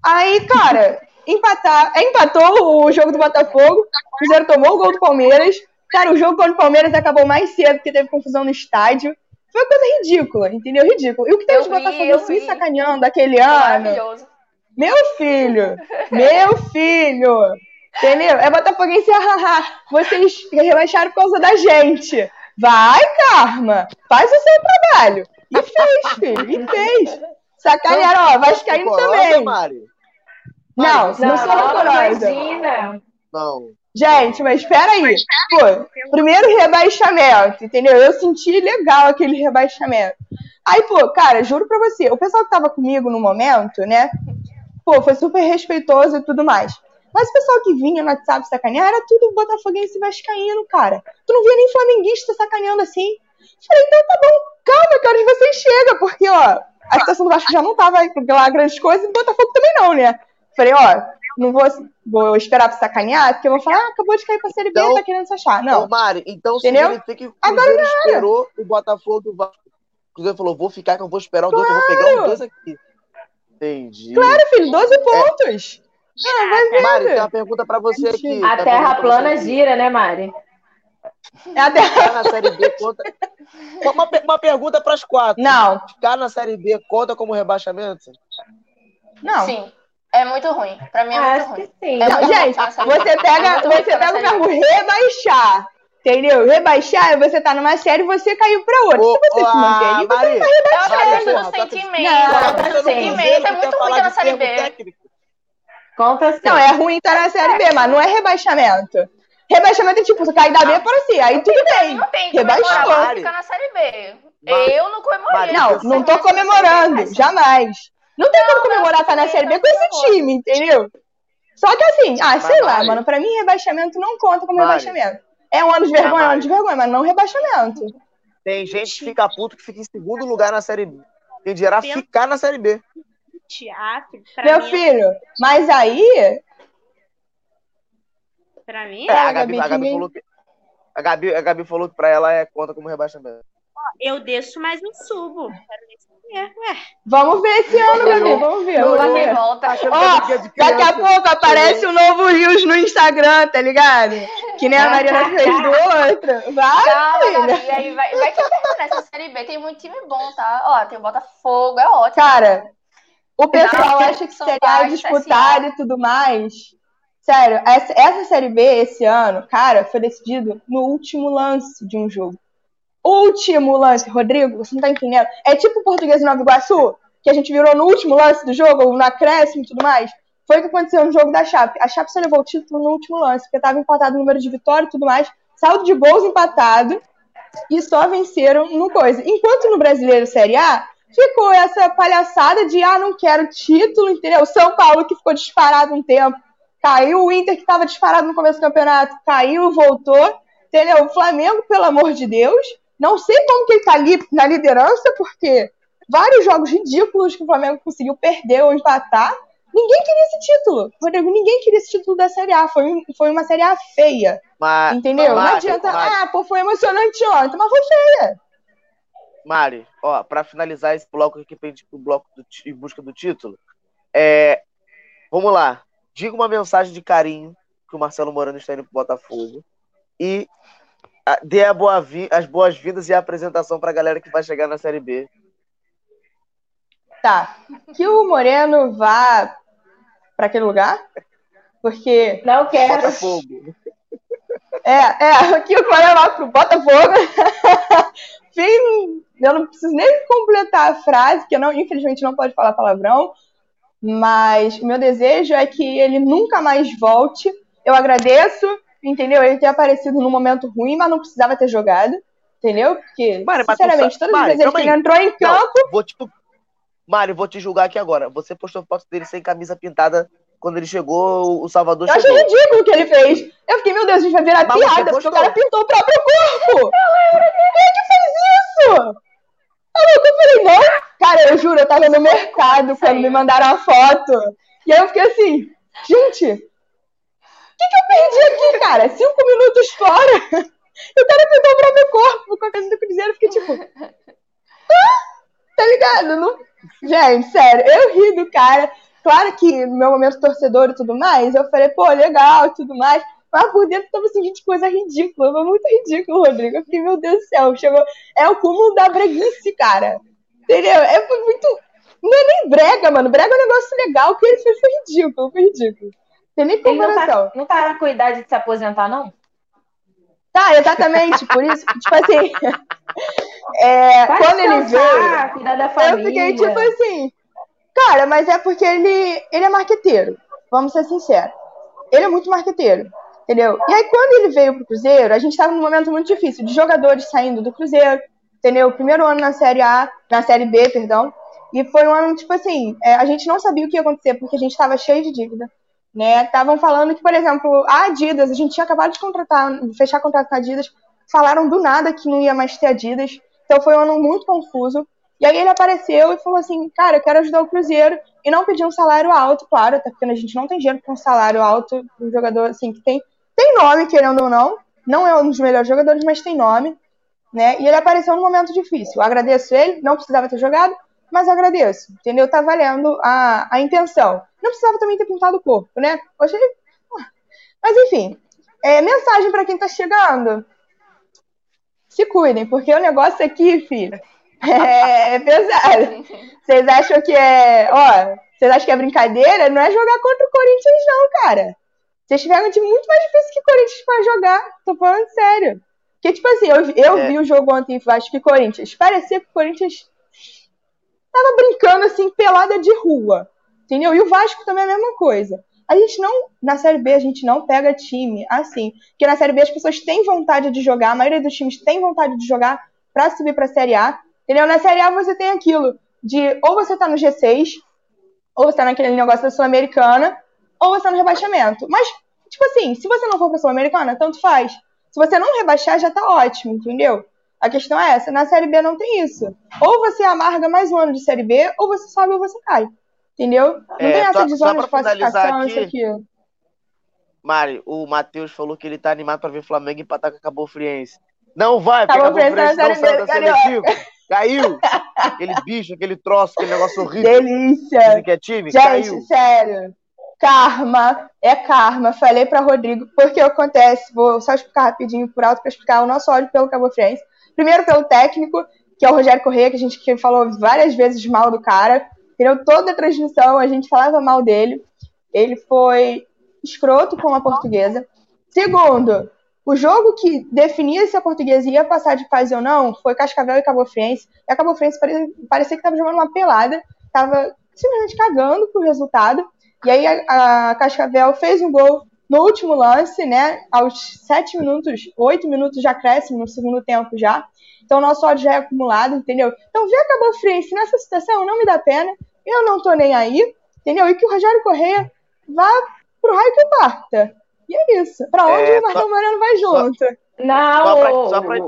Aí, cara, empatar, empatou o jogo do Botafogo, o Cruzeiro tomou o gol do Palmeiras. Cara, o jogo contra o Palmeiras acabou mais cedo porque teve confusão no estádio. Foi uma coisa ridícula, entendeu? Ridículo. E o que Eu de Botafogo vi. sacaneando aquele Foi ano? Maravilhoso. Meu filho! Meu filho! Entendeu? É Botafoguense, hahaha. Vocês rebaixaram por causa da gente. Vai, Karma! Faz o seu trabalho. E fez, filho. E fez. Sacanearam, ó. Vascaíno também. Mari. Não, não, sou rancorosa. Imagina. Não. Gente, mas espera aí. Pô, primeiro rebaixamento, entendeu? Eu senti legal aquele rebaixamento. Aí, pô, cara, juro pra você, o pessoal que tava comigo no momento, né? Pô, foi super respeitoso e tudo mais. Mas o pessoal que vinha no WhatsApp sacanear era tudo botafoguense e vascaíno, cara. Tu não via nem flamenguista sacaneando assim. Falei, então tá bom, calma, que horas vocês chegam, porque, ó, a situação do Vasco já não tava lá grandes coisas e o Botafogo também não, né? Falei, ó, não vou, vou esperar pra sacanear, porque eu vou falar, ah, acabou de cair pra Série B, Então- tá querendo se achar. Não. Ô, Mari, então Entendeu? significa que o Agora Cruzeiro esperou o Botafogo do Vasco. O Cruzeiro falou, vou ficar que eu vou esperar o dois, que eu vou pegar os dois aqui. Entendi. Claro, filho, 12 pontos. Ah, vai vendo. Mari, tem uma pergunta pra você aqui. Tem A terra plana gira, né, Mari? É a terra- Ficar na Série B conta... Uma, uma pergunta pras quatro. Não, Ficar na Série B conta como rebaixamento? não. Sim. É muito ruim. Pra mim é muito Acho ruim. que sim. É Não, muito gente, ruim, tá? Você pega, É muito ruim você pega o verbo rebaixar. Entendeu? Rebaixar é você tá numa série e você caiu pra outra. Ô, Se você ô, se manter ali, você Mari, Eu acho que Mari, é muito porra, do tá- sentimento. Não, é Tá muito no sentimento. É muito ruim na Série B. técnico? Conta sim. Não, é ruim estar na série B, mas não é rebaixamento. Rebaixamento é tipo, tu cai da B para C, aí tudo bem. Não tem que Rebaixou. ficar na Série B. Eu não comemorei. Não, eu não tô comemorando, jamais. Não tem como comemorar estar na série B com esse time, entendeu? Só que assim, ah, sei lá, mano, pra mim rebaixamento não conta como rebaixamento. É um ano de vergonha, é um ano de vergonha, mas não rebaixamento. Tem gente que fica puto que fica em segundo lugar na Série B. Quem dirá ficar na Série B. Teatro, pra Meu mim, filho, mas aí, pra mim, É, a É, Gabi, Gabi, a Gabi falou que. A Gabi, a Gabi falou que pra ela é conta como rebaixamento. Eu desço, mas não subo. Vamos ver esse ano, Gabi, vamos ver. Não, Vamos ver. volta. Achando Ó, que é brinquedo de Daqui a pouco aparece o novo Rios no Instagram, tá ligado? Que nem a Mariana fez do outro. Vai, Calma, aí vai, vai que permanece na Série B. Tem muito time bom, tá? Ó, tem o Botafogo, é ótimo. Cara, o pessoal Não, acha que São Série A Paulo, é disputado e tudo mais. Sério, essa, essa Série B esse ano, cara, foi decidido no último lance de um jogo. Último lance, Rodrigo, você não tá entendendo? É tipo o português em Nova Iguaçu, que a gente virou no último lance do jogo, ou no acréscimo e tudo mais. Foi o que aconteceu no jogo da Chape. A Chape só levou o título no último lance, porque tava empatado o número de vitória e tudo mais. Saldo de gols empatado e só venceram no coisa. Enquanto no Brasileiro Série A, ficou essa palhaçada de ah, não quero título, entendeu? São Paulo que ficou disparado um tempo, caiu, o Inter que estava disparado no começo do campeonato, caiu, voltou, entendeu? O Flamengo, pelo amor de Deus, não sei como que ele tá ali na liderança, porque vários jogos ridículos que o Flamengo conseguiu perder ou empatar, ninguém queria esse título. Rodrigo, ninguém queria esse título da Série A, foi, foi uma Série A feia, Mas, entendeu? não Mari, adianta, Mari, ah, pô, foi emocionante ontem, mas foi feia. Mari, ó, pra finalizar esse bloco aqui, pro bloco do em busca do título, é, vamos lá. Diga uma mensagem de carinho que o Marcelo Morano está indo pro Botafogo e dê a boa vi- as boas-vindas e a apresentação pra galera que vai chegar na Série B. Tá. Que o Moreno vá pra aquele lugar. Porque. Não quero. Botafogo. É, é, que o Moreno vá pro Botafogo. *laughs* Fim, eu não preciso nem completar a frase, que eu não, infelizmente não pode falar palavrão. Mas o meu desejo é que ele nunca mais volte. Eu agradeço, entendeu? Ele ter aparecido num momento ruim, mas não precisava ter jogado. Entendeu? Porque, tu sinceramente, todas as Mari, vezes que ele entrou em campo. Não, vou te... Mari, vou te julgar aqui agora. Você postou foto dele sem camisa pintada quando ele chegou, o Salvador Eu chegou. ridículo o que ele fez. Eu fiquei, meu Deus, a gente vai virar Mas piada, porque o cara pintou o próprio corpo. Quem é que fez isso? Eu falei, não. Cara, eu juro, eu tava no mercado quando me mandaram a foto. E aí eu fiquei assim, gente, que, que eu perdi aqui, cara? Cinco minutos fora. E o cara pintou o próprio corpo com a camisa do Cruzeiro. Eu fiquei tipo, tá ligado? Não... Gente, sério, eu ri do cara. Claro que no meu momento torcedor e tudo mais, eu falei, pô, legal e tudo mais. Mas por dentro tava assim, gente, coisa ridícula. Foi muito ridículo, Rodrigo. Eu fiquei, meu Deus do céu, chegou. É o cúmulo da breguice, cara. Entendeu? É muito. Não é nem brega, mano. Brega é um negócio legal. O que ele fez foi ridículo, foi ridículo. Tem nem Ele não tá, não tá com idade de se aposentar, não? Tá, exatamente. Por isso, *laughs* tipo assim. *laughs* é, quando ele veio. cuidar da Eu família. fiquei tipo assim, cara, mas é porque ele, ele é marqueteiro. vamos ser sinceros. Ele é muito marqueteiro, entendeu? E aí, quando ele veio pro Cruzeiro, a gente estava num momento muito difícil, de jogadores saindo do Cruzeiro, entendeu? Primeiro ano na Série A, na Série B, perdão. E foi um ano, tipo assim, é, a gente não sabia o que ia acontecer, porque a gente estava cheio de dívida. Né? Estavam falando que, por exemplo, a Adidas, a gente tinha acabado de contratar, fechar contrato com a Adidas, falaram do nada que não ia mais ter Adidas. Então foi um ano muito confuso. E aí ele apareceu e falou assim, cara, eu quero ajudar o Cruzeiro. E não pediu um salário alto, claro, até porque a gente não tem dinheiro para um salário alto um jogador assim que tem, tem nome, querendo ou não. Não é um dos melhores jogadores, mas tem nome. Né? E ele apareceu num momento difícil. Eu agradeço ele, não precisava ter jogado, mas eu agradeço, entendeu? Tá valendo a, a intenção. Não precisava também ter pintado o corpo, né? Hoje, mas enfim, é, mensagem para quem tá chegando. Se cuidem, porque o negócio aqui, filho, é, é pesado. *laughs* Vocês acham que é, ó, vocês acham que é brincadeira? Não é jogar contra o Corinthians não, cara. Vocês tiveram um time muito mais difícil que o Corinthians para jogar. Tô falando sério. Porque, tipo assim, eu, eu é. vi o jogo ontem Vasco e Corinthians. Parecia que o Corinthians tava brincando assim, pelada de rua. Entendeu? E o Vasco também é a mesma coisa. A gente não, na Série B, a gente não pega time assim. Porque na Série B as pessoas têm vontade de jogar, a maioria dos times tem vontade de jogar para subir pra Série A. Entendeu? Na Série A você tem aquilo de ou você tá no G6, ou você tá naquele negócio da Sul-Americana, ou você tá no rebaixamento. Mas, tipo assim, se você não for pra Sul-Americana, tanto faz. Se você não rebaixar, já tá ótimo, entendeu? A questão é essa. Na Série B não tem isso. Ou você amarga mais um ano de Série B, ou você sobe ou você cai. Entendeu? Não é, tem essa de zona de classificação, aqui, isso aqui. Mari, o Matheus falou que ele tá animado pra ver Flamengo empatar com a Cabo Friense. Não vai, porque Cabo Friense não saiu da seletiva. Caiu. aquele bicho, aquele troço, aquele negócio horrível. Delícia. Dizem que é time, Gente, caiu. sério. Karma, é karma. Falei para Rodrigo, porque acontece, vou só explicar rapidinho por alto para explicar o nosso ódio pelo Cabo Friense. Primeiro pelo técnico, que é o Rogério Corrêa, que a gente falou várias vezes mal do cara. Entendeu? Toda a transmissão a gente falava mal dele. Ele foi escroto com a portuguesa. Segundo, o jogo que definia se a portuguesa ia passar de fase ou não foi Cascavel e Cabo Friense. E a Cabo Friense parecia, parecia que estava jogando uma pelada, estava simplesmente cagando pro resultado. E aí a, a Cascavel fez um gol no último lance, né, aos 7 minutos, 8 minutos de acréscimo no segundo tempo já. Então, nosso ódio já é acumulado, entendeu? Então, ver acabou Friense nessa situação não me dá pena. Eu não tô nem aí, entendeu? E que o Rogério Correia vá pro raio que parta. E é isso. Pra onde é, o Marcelo Moreno vai junto? Só, não! Só pra, só pra,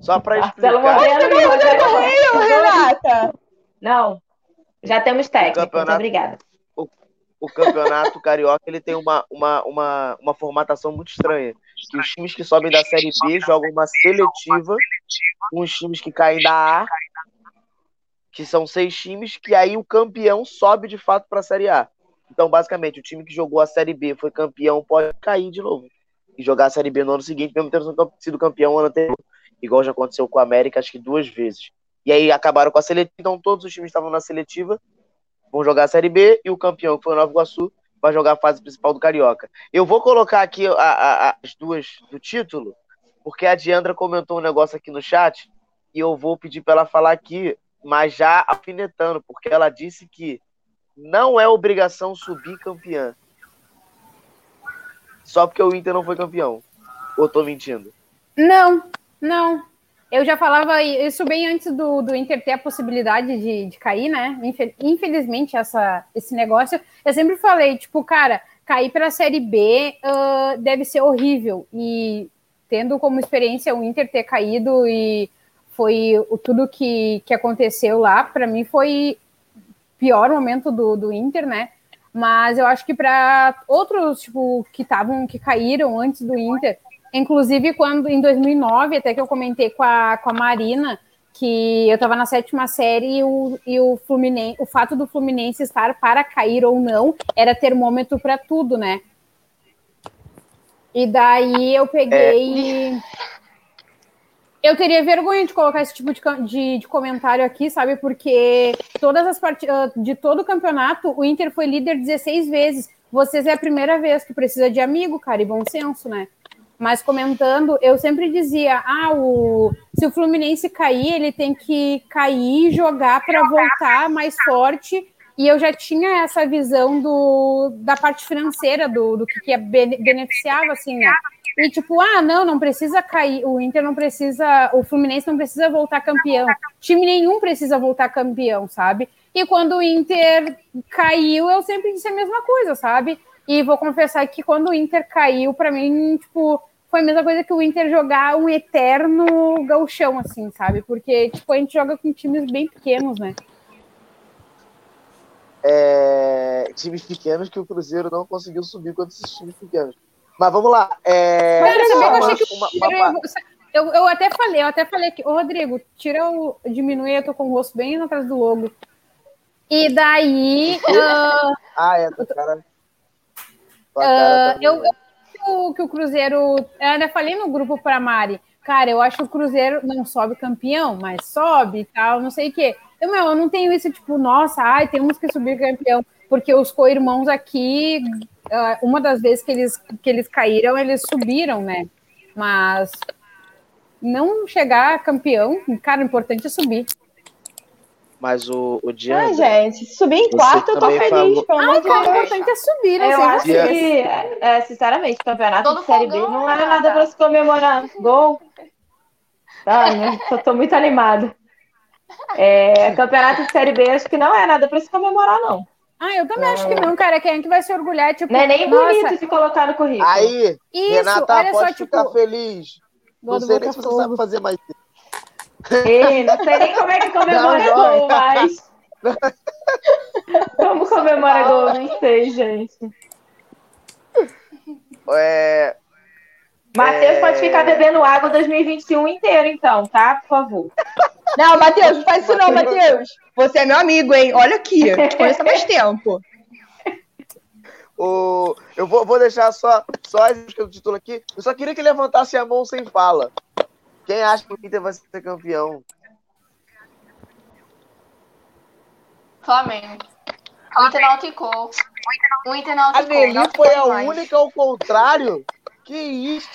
só pra explicar. Marcelo Moreno e Correia, Renata! Não. Já temos técnico. Muito obrigada o campeonato carioca ele tem uma, uma, uma, uma formatação muito estranha. Os times que sobem da Série B jogam uma seletiva com os times que caem da A, que são seis times, que aí o campeão sobe de fato para a Série A. Então, basicamente, o time que jogou a Série B foi campeão pode cair de novo e jogar a Série B no ano seguinte, mesmo tendo sido campeão no ano anterior. Igual já aconteceu com o América, acho que duas vezes. E aí acabaram com a seletiva, então todos os times estavam na seletiva vão jogar a Série B e o campeão, que foi o Nova Iguaçu, vai jogar a fase principal do Carioca. Eu vou colocar aqui a, a, as duas do título, porque a Diandra comentou um negócio aqui no chat e eu vou pedir para ela falar aqui, mas já afinetando, porque ela disse que não é obrigação subir campeã. Só porque o Inter não foi campeão. Ou tô mentindo? Não, não. Eu já falava isso bem antes do, do Inter ter a possibilidade de, de cair, né? Infelizmente, essa, esse negócio. Eu sempre falei, tipo, cara, cair para a Série B uh, deve ser horrível. E tendo como experiência o Inter ter caído e foi o, tudo que, que aconteceu lá, para mim foi pior momento do, do Inter, né? Mas eu acho que para outros, tipo, que estavam, que caíram antes do Inter, Inclusive, quando em 2009, até que eu comentei com a, com a Marina, que eu estava na sétima série e o, e o Fluminense, o fato do Fluminense estar para cair ou não era termômetro para tudo, né? E daí eu peguei. É... Eu teria vergonha de colocar esse tipo de, de, de comentário aqui, sabe? Porque todas as partidas ah, de todo o campeonato, o Inter foi líder 16 vezes. Vocês é a primeira vez que precisa de amigo, cara, e bom senso, né? Mas comentando, eu sempre dizia: ah, o, se o Fluminense cair, ele tem que cair, jogar para voltar mais forte e eu já tinha essa visão do, da parte financeira, do, do que, que é beneficiava, assim, né? E tipo, ah, não, não precisa cair, o Inter não precisa, o Fluminense não precisa voltar campeão, time nenhum precisa voltar campeão, sabe? E quando o Inter caiu, eu sempre disse a mesma coisa, sabe? E vou confessar que quando o Inter caiu, para mim, tipo, foi a mesma coisa que o Inter jogar um eterno gauchão, assim, sabe? Porque, tipo, a gente joga com times bem pequenos, né? É... Times pequenos que o Cruzeiro não conseguiu subir contra esses times pequenos. Mas vamos lá. É... Cara, eu, uma, achei que uma, uma... Eu, eu, até falei, eu até falei que, ô Rodrigo, tira o. diminui, eu tô com o rosto bem atrás do logo. E daí. Uh... *laughs* ah, é, cara. Uh, tá eu, eu que o Cruzeiro. Eu ainda falei no grupo para Mari. Cara, eu acho que o Cruzeiro não sobe campeão, mas sobe e tal, não sei o quê. Eu, meu, eu não tenho isso, tipo, nossa, ai, temos que subir campeão. Porque os co-irmãos aqui, ah, uma das vezes que eles, que eles caíram, eles subiram, né? Mas não chegar campeão, cara, o importante é subir. Mas o, o Diana. Ah, gente, subir em quarto eu tô feliz, falou... pelo de Deus. O importante é subir, né? Eu acho que, é, sinceramente, campeonato Todo de Série B não era nada pra se comemorar. Gol. Ai, né? eu tô muito animada. É, campeonato de Série B acho que não é nada pra se comemorar, não. Ah, eu também é. acho que não, cara. Quem é que vai se orgulhar? Tipo, não é nem nossa... bonito de colocar no currículo. Aí, Isso, Renata, olha pode só, ficar tipo... feliz. Não sei nem se você sabe fazer mais Ei, não sei nem como é que comemora não, gol, mas. como comemora gol? Não sei, gente. É... Matheus é... pode ficar bebendo água 2021 inteiro, então, tá? Por favor. Não, Matheus, não faz isso não, Matheus. Você é meu amigo, hein? Olha aqui, eu te conheço há mais tempo. *laughs* O... Eu vou, vou deixar só, só as do título aqui. Eu só queria que levantasse a mão sem fala. Quem acha que o Inter vai ser campeão? Flamengo. O Inter não ficou. O Inter não ficou. A Nelly foi a mais. única ao contrário? Que isso?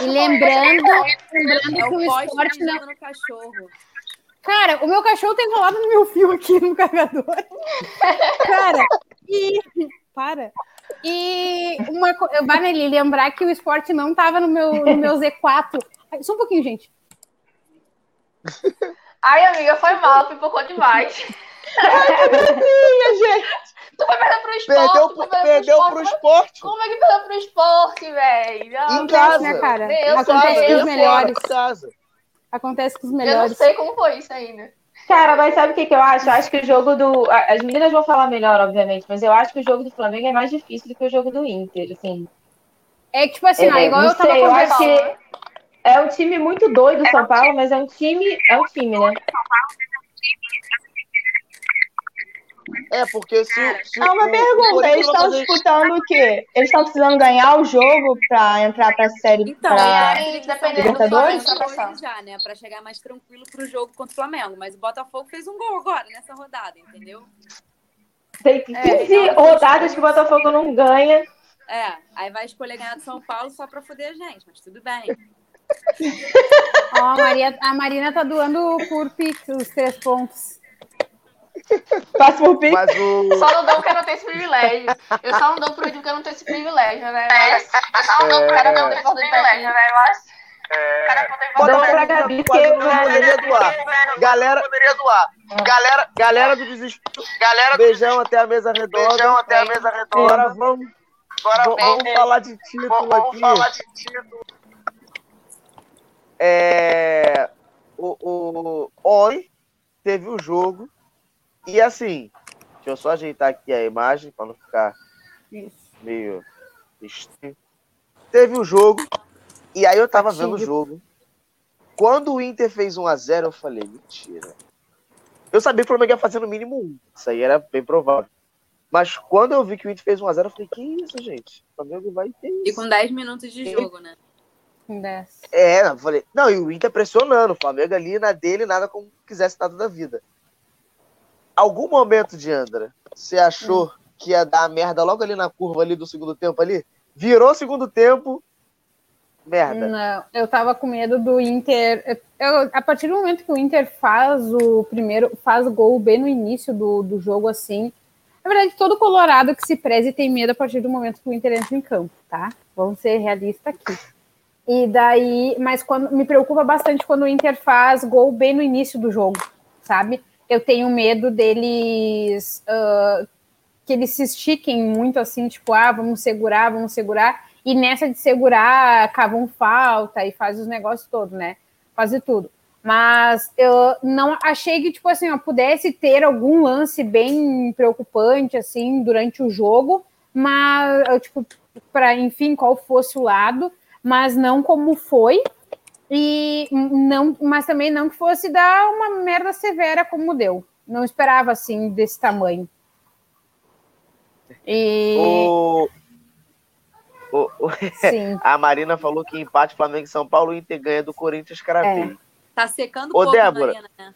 e lembrando, lembrando é que o, o esporte não. No cachorro. Cara, o meu cachorro tem enrolado no meu fio aqui no carregador. *laughs* Cara, e. Para. E uma coisa, Vanelli, lembrar que o esporte não estava no meu, no meu Z4. Só um pouquinho, gente. Ai, amiga, foi mal, pipocou demais. Ai, que gente. Tu vai perder pro esporte. Perdeu, pro, perdeu pro, pro esporte. Como é que perdeu pro esporte, velho? Em casa, né, cara? Deus Acontece com os melhores. Casa. Acontece com os melhores. Eu não sei como foi isso ainda. Cara, mas sabe o que, que eu acho? Eu acho que o jogo do. As meninas vão falar melhor, obviamente, mas eu acho que o jogo do Flamengo é mais difícil do que o jogo do Inter, assim. É que, tipo assim, é, igual eu tava sei, eu acho que é um time muito doido, São Paulo, mas é um time. É um time, né? É, porque se. se ah, uma o, pergunta: o eles estão disputando o quê? Eles estão precisando ganhar o jogo para entrar para a série. Então, pra... é, dependendo do Libertadores? já, né? Para chegar mais tranquilo pro jogo contra o Flamengo. Mas o Botafogo fez um gol agora nessa rodada, entendeu? Tem 15 é, rodadas que o Botafogo não ganha. É, aí vai escolher ganhar do São Paulo só para foder a gente, mas tudo bem. *laughs* Ó, a, Maria, a Marina tá doando por Pix os três pontos. Passa por Pix. Mas o... Só não dou porque eu não tenho esse privilégio. Eu só não dou pro porque eu não tenho esse privilégio, né? Mas... Eu só não dou pro cara não ter esse privilégio, né? Mas... É... Bota pra Gabi que eu poderia doar. Galera, poderia doar. Galera, galera do desespero. Galera beijão até a mesa redonda. Beijão até a mesa redonda. Agora vamos, Agora vamos, vamos falar de título vamos aqui. Vamos falar de título. É, o, o, ontem teve o jogo e assim, deixa eu só ajeitar aqui a imagem para não ficar meio estranho. Teve o jogo, e aí eu tava vendo o jogo. Quando o Inter fez 1x0, eu falei, mentira. Eu sabia que o Flamengo ia fazer no mínimo um. Isso aí era bem provável. Mas quando eu vi que o Inter fez 1x0, eu falei, que isso, gente? O Flamengo vai ter isso. E com 10 minutos de jogo, né? É, eu falei, não, e o Inter pressionando, o Flamengo ali na dele, nada como quisesse nada da vida algum momento, Diandra, você achou hum. que ia dar merda logo ali na curva ali do segundo tempo ali? Virou segundo tempo merda. Não, eu tava com medo do Inter. Eu, a partir do momento que o Inter faz o primeiro, faz gol bem no início do, do jogo, assim. Na verdade, todo colorado que se preze tem medo a partir do momento que o Inter entra em campo, tá? Vamos ser realistas aqui. E daí, mas quando me preocupa bastante quando o Inter faz gol bem no início do jogo, sabe? Eu tenho medo deles uh, que eles se estiquem muito assim, tipo, ah, vamos segurar, vamos segurar. E nessa de segurar, cavam falta e faz os negócios todos, né? Fazer tudo. Mas eu não achei que, tipo assim, ó, pudesse ter algum lance bem preocupante, assim, durante o jogo, mas, tipo, para, enfim, qual fosse o lado, mas não como foi. E não, mas também não que fosse dar uma merda severa como deu. Não esperava, assim, desse tamanho. E... O... O, o... *laughs* a Marina falou que empate Flamengo e São Paulo, o Inter ganha do Corinthians Cravei. É. Tá secando Ô, pouco, Débora. Marina, né?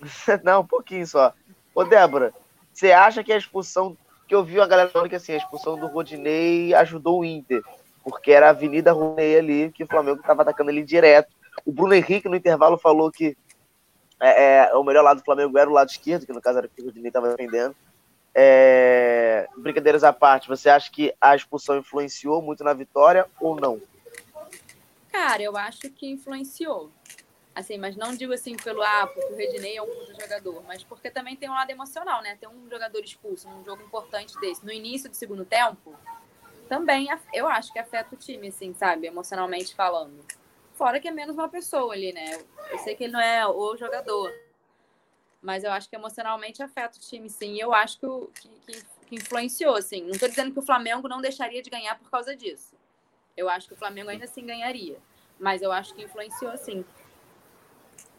*laughs* Não, um pouquinho só. Ô, Débora, você acha que a expulsão, que eu vi a galera falando que assim, a expulsão do Rodinei ajudou o Inter, porque era a Avenida Rodinei ali, que o Flamengo estava atacando ele direto. O Bruno Henrique, no intervalo, falou que é, é, o melhor lado do Flamengo era o lado esquerdo, que no caso era o que o Rodinei estava defendendo. É, brincadeiras à parte, você acha que a expulsão influenciou muito na vitória ou não? Cara, eu acho que influenciou. Assim, mas não digo assim pelo ah, porque o Redney é um puto jogador, mas porque também tem um lado emocional, né? Tem um jogador expulso num jogo importante desse, no início do segundo tempo, também eu acho que afeta o time, assim, sabe? Emocionalmente falando. Fora que é menos uma pessoa ali, né? Eu sei que ele não é o jogador, mas eu acho que emocionalmente afeta o time, sim. E eu acho que, que, que influenciou, assim. Não estou dizendo que o Flamengo não deixaria de ganhar por causa disso. Eu acho que o Flamengo ainda assim ganharia. Mas eu acho que influenciou, sim.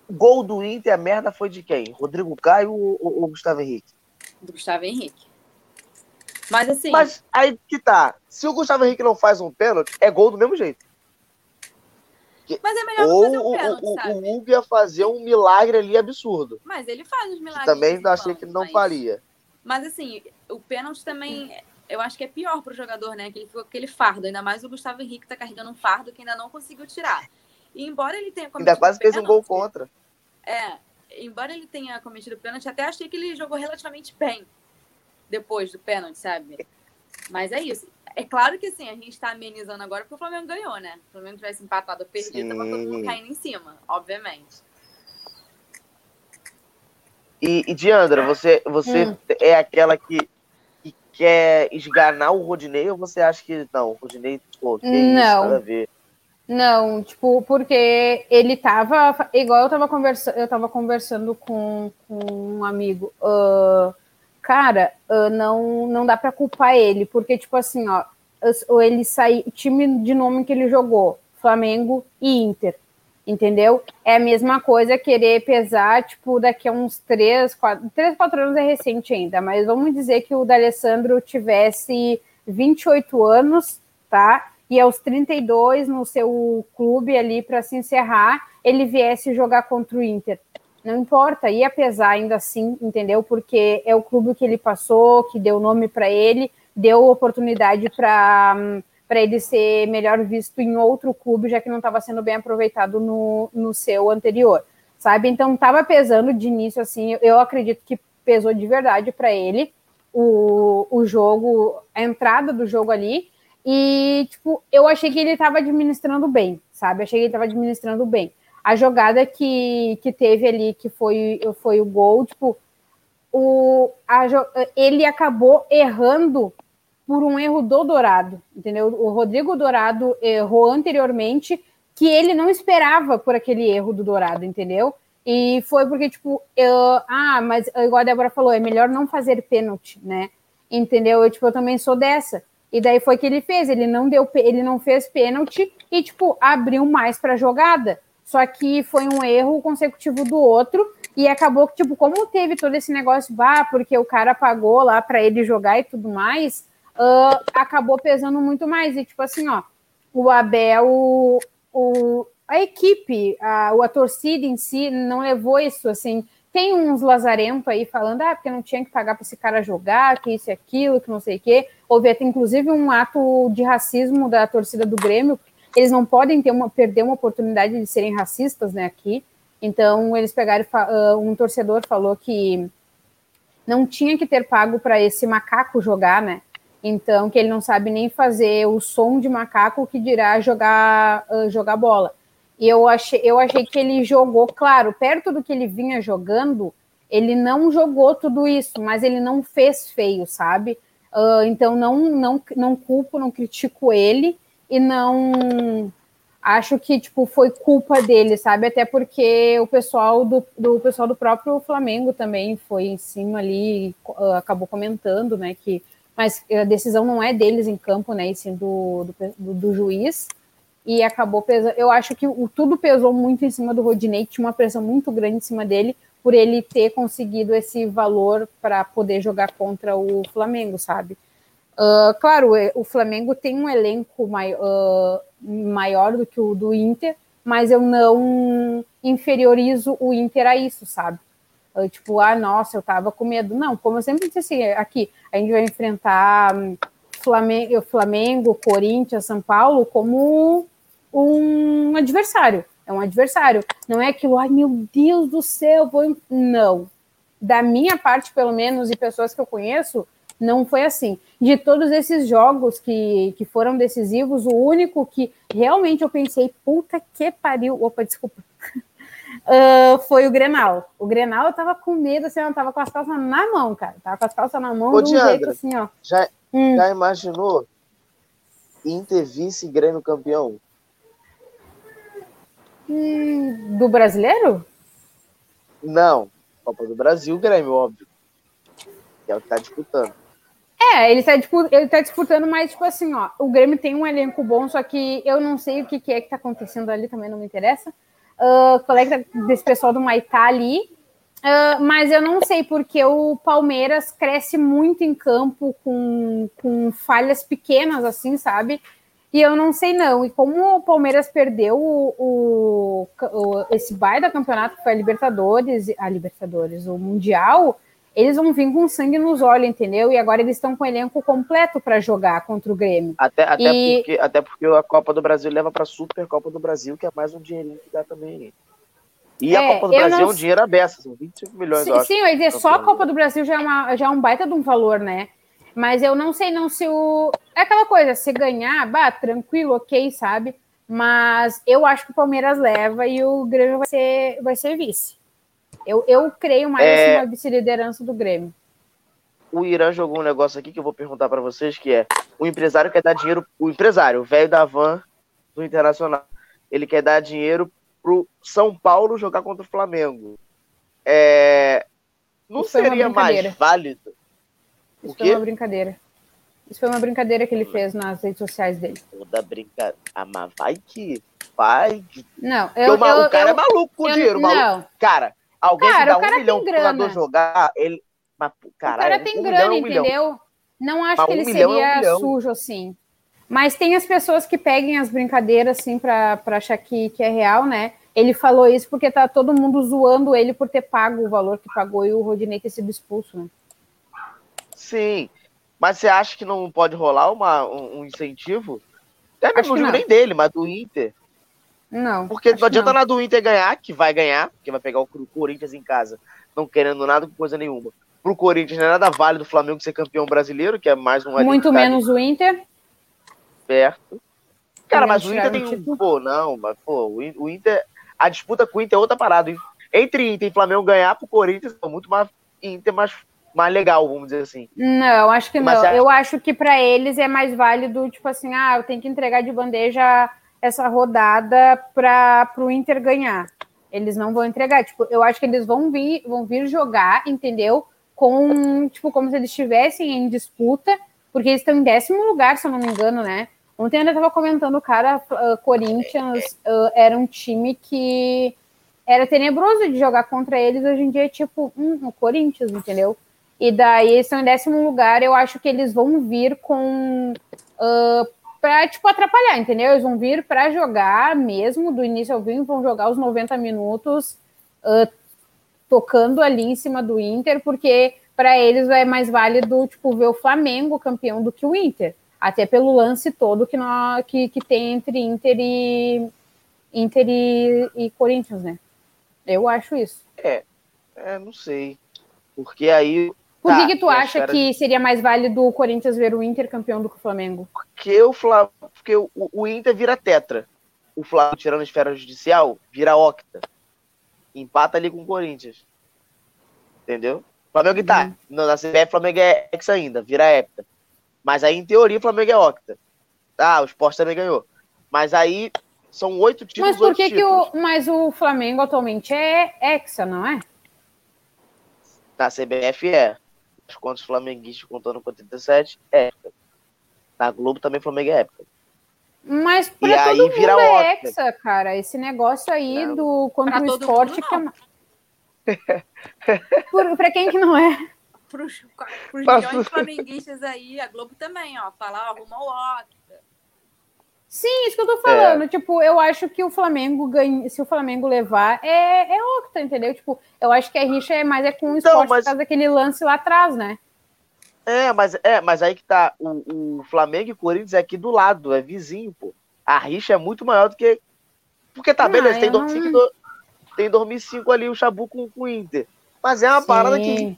Gol do Inter, a merda foi de quem? Rodrigo Caio ou, ou, ou Gustavo Henrique? Do Gustavo Henrique. Mas assim. Mas aí que tá. Se o Gustavo Henrique não faz um pênalti, é gol do mesmo jeito. Mas é melhor Ou fazer um pênalti, o, sabe? O Hugo ia fazer um milagre ali absurdo. Mas ele faz os milagres. Também achei que ele não mas... faria. Mas assim, o pênalti também, eu acho que é pior pro jogador, né? Que ele ficou com aquele fardo. Ainda mais o Gustavo Henrique tá carregando um fardo que ainda não conseguiu tirar. E embora ele tenha cometido. Ainda quase fez um gol contra. É, embora ele tenha cometido pênalti, até achei que ele jogou relativamente bem depois do pênalti, sabe? Mas é isso. É claro que assim, a gente está amenizando agora porque o Flamengo ganhou, né? Se o Flamengo tivesse empatado ou perdido, tava todo mundo caindo em cima, obviamente. E, e Diandra, você, você hum. é aquela que, que quer esganar o Rodinei ou você acha que não, o Rodinei, pô, que não. isso, nada a ver? Não, tipo, porque ele tava. Igual eu tava conversando, eu tava conversando com, com um amigo. Uh, cara, não, não dá para culpar ele, porque, tipo assim, ó, ele sai, o time de nome que ele jogou, Flamengo e Inter, entendeu? É a mesma coisa querer pesar, tipo, daqui a uns três, quatro, três, quatro anos é recente ainda, mas vamos dizer que o D'Alessandro tivesse 28 anos, tá? E aos 32 no seu clube ali para se encerrar, ele viesse jogar contra o Inter não importa, ia pesar ainda assim, entendeu? Porque é o clube que ele passou, que deu nome para ele, deu oportunidade para para ele ser melhor visto em outro clube, já que não estava sendo bem aproveitado no, no seu anterior, sabe? Então estava pesando de início, assim, eu acredito que pesou de verdade para ele o, o jogo, a entrada do jogo ali, e, tipo, eu achei que ele estava administrando bem, sabe? Achei que ele estava administrando bem a jogada que, que teve ali, que foi, foi o gol, tipo, o, a, ele acabou errando por um erro do Dourado, entendeu? O Rodrigo Dourado errou anteriormente, que ele não esperava por aquele erro do Dourado, entendeu? E foi porque, tipo, eu, ah, mas igual a Débora falou, é melhor não fazer pênalti, né? Entendeu? Eu, tipo, eu também sou dessa. E daí foi que ele fez, ele não deu, ele não fez pênalti e, tipo, abriu mais para a jogada. Só que foi um erro consecutivo do outro. E acabou que, tipo, como teve todo esse negócio, vá, porque o cara pagou lá para ele jogar e tudo mais, uh, acabou pesando muito mais. E, tipo assim, ó, o Abel, o, a equipe, a, a torcida em si não levou isso, assim. Tem uns lazarento aí falando, ah, porque não tinha que pagar para esse cara jogar, que isso e aquilo, que não sei o quê. Houve até, inclusive, um ato de racismo da torcida do Grêmio, eles não podem ter uma, perder uma oportunidade de serem racistas, né, aqui. Então, eles pegaram, uh, um torcedor falou que não tinha que ter pago para esse macaco jogar, né? Então, que ele não sabe nem fazer o som de macaco que dirá jogar, uh, jogar bola. E eu achei, eu achei que ele jogou, claro, perto do que ele vinha jogando, ele não jogou tudo isso, mas ele não fez feio, sabe? Uh, então não, não, não culpo, não critico ele e não acho que tipo foi culpa dele, sabe? Até porque o pessoal do, do pessoal do próprio Flamengo também foi em cima ali, uh, acabou comentando, né? Que mas a decisão não é deles em campo, né? E sim do, do, do juiz e acabou pesando. Eu acho que o, tudo pesou muito em cima do Rodinei, tinha uma pressão muito grande em cima dele por ele ter conseguido esse valor para poder jogar contra o Flamengo, sabe? Uh, claro, o Flamengo tem um elenco mai, uh, maior do que o do Inter, mas eu não inferiorizo o Inter a isso, sabe? Uh, tipo, ah, nossa, eu tava com medo. Não, como eu sempre disse assim, aqui a gente vai enfrentar Flamengo, Flamengo Corinthians, São Paulo como um adversário. É um adversário. Não é aquilo, ai meu Deus do céu, vou. Não. Da minha parte, pelo menos, e pessoas que eu conheço, não foi assim. De todos esses jogos que, que foram decisivos, o único que realmente eu pensei, puta que pariu. Opa, desculpa. Uh, *laughs* foi o Grenal. O Grenal eu tava com medo, assim, eu tava com as calças na mão, cara. Tava com as calças na mão Ô, de um Diandra, jeito assim, ó. Já, Hum. já imaginou Inter vice Grêmio campeão? Hum, do brasileiro? Não. Copa do Brasil, Grêmio, óbvio. Que é o que tá disputando. É, ele tá, ele tá disputando, mas, tipo assim, ó, o Grêmio tem um elenco bom, só que eu não sei o que, que é que tá acontecendo ali, também não me interessa. Uh, desse pessoal do Maitá ali. Ah, mas eu não sei porque o Palmeiras cresce muito em campo com, com falhas pequenas, assim, sabe? E eu não sei não. E como o Palmeiras perdeu o, o- o- esse baita campeonato que foi a Libertadores, a Libertadores, o Mundial, eles vão vir com sangue nos olhos, entendeu? E agora eles estão com o elenco completo para jogar contra o Grêmio. Até, até, E- porque, até porque a Copa do Brasil leva pra Super Copa do Brasil, que é mais um dinheirinho que dá também. E a É, Copa do Brasil não é um dinheiro aberto, são 25 milhões, Sim, eu acho. sim, eu ia dizer, só a Copa do Brasil já é, uma, já é um baita de um valor, né? Mas eu não sei não se o. É aquela coisa, se ganhar, bah, tranquilo, ok, sabe? Mas eu acho que o Palmeiras leva e o Grêmio vai ser, vai ser vice. Eu, eu creio mais É. na vice-liderança do Grêmio. O Irã jogou um negócio aqui que eu vou perguntar pra vocês, que é o empresário quer dar dinheiro, o empresário, o velho da van do Internacional, ele quer dar dinheiro pro São Paulo jogar contra o Flamengo. É, não Isso seria mais válido? Isso O foi uma brincadeira. Isso foi uma brincadeira que ele fez nas redes sociais dele. Toda brincadeira. Ah, mas vai que. Vai que. Não, eu. o, eu- o cara eu- é maluco com eu- dinheiro, maluco. Não, Cara, alguém Cara, que dá o cara um milhão pro jogador jogar, ele. Mas, o caralho, cara um- tem um grana, milhão, um entendeu? Não acho Mas que ele é um seria milhão. sujo assim. Mas tem as pessoas que peguem as brincadeiras assim pra, pra achar que, que é real, né? Ele falou isso porque tá todo mundo zoando ele por ter pago o valor que pagou e o Rodinei ter sido expulso, né? Sim. Mas você acha que não pode rolar uma, um, um incentivo? Até Acho mesmo, não que digo nem dele, mas do Inter. Não. Porque não adianta que nada do Inter ganhar, que vai ganhar, porque vai pegar o Corinthians em casa, não querendo nada com coisa nenhuma. Pro Corinthians não é nada válido o Flamengo ser campeão brasileiro, que é mais um Muito que tá menos o Inter. perto. Cara, mas o Inter tem o um. Pô, não, mas pô, o In- o Inter. A disputa com o Inter é outra parada. Entre Inter e Flamengo ganhar pro Corinthians é muito mais Inter mais, mais legal, vamos dizer assim. Não, acho que Mas não. acha- Eu acho que pra eles é mais válido, tipo assim, ah, eu tenho que entregar de bandeja essa rodada para o Inter ganhar. Eles não vão entregar. Tipo, eu acho que eles vão vir, vão vir jogar, entendeu? Com, tipo, como se eles estivessem em disputa, porque eles estão em décimo lugar, se eu não me engano, né? Ontem eu ainda estava comentando, cara, ah, Corinthians ah, era um time que era tenebroso de jogar contra eles. Hoje em dia é tipo, hum, o Corinthians, entendeu? E daí eles estão em décimo lugar. Eu acho que eles vão vir com. Uh, para tipo, atrapalhar, entendeu? Eles vão vir para jogar mesmo, do início ao fim, vão jogar os 90 minutos ah, tocando ali em cima do Inter, porque para eles é mais válido tipo, ver o Flamengo campeão do que o Inter. Até pelo lance todo que, que, que tem entre Inter e, Inter e, e Corinthians, né? Eu acho isso. É, é não sei. Porque aí. Por tá, que, que tu acha que seria mais válido o Corinthians ver o Inter campeão do que o Flamengo? Porque o, Fla... Porque o, o Inter vira tetra. O Flamengo, tirando a esfera judicial, vira octa. Empata ali com o Corinthians. Entendeu? O Flamengo tá. Uhum. Na CBF, Flamengo é ex ainda, vira hepta. Mas aí, em teoria, o Flamengo é octa. Ah, o Sport também ganhou. Mas aí são oito títulos. Mas por que, que o. Mas o Flamengo atualmente é hexa, não é? Na CBF é. Os contos flamenguistas contando com 37 é. Na Globo também Flamengo é época. Mas pra e todo aí mundo vira é hexa, cara. Esse negócio aí não. do contra pra o esporte mundo, que é. Por, pra quem que não é? Pros, pros milhões flamenguistas aí, a Globo também, ó. Falar, arruma o Octa. Sim, isso que eu tô falando. É. Tipo, eu acho que o Flamengo ganha. Se o Flamengo levar, é, é Octa, entendeu? Tipo, eu acho que a rixa é mais é com o esporte mas... por causa daquele lance lá atrás, né? É, mas, é, mas aí que tá. O, o Flamengo e o Corinthians é aqui do lado, é vizinho, pô. A rixa é muito maior do que. Porque tá, beleza, tem, não... tem 2005 ali o Chabu com, com o Inter. Mas é uma Sim. parada que.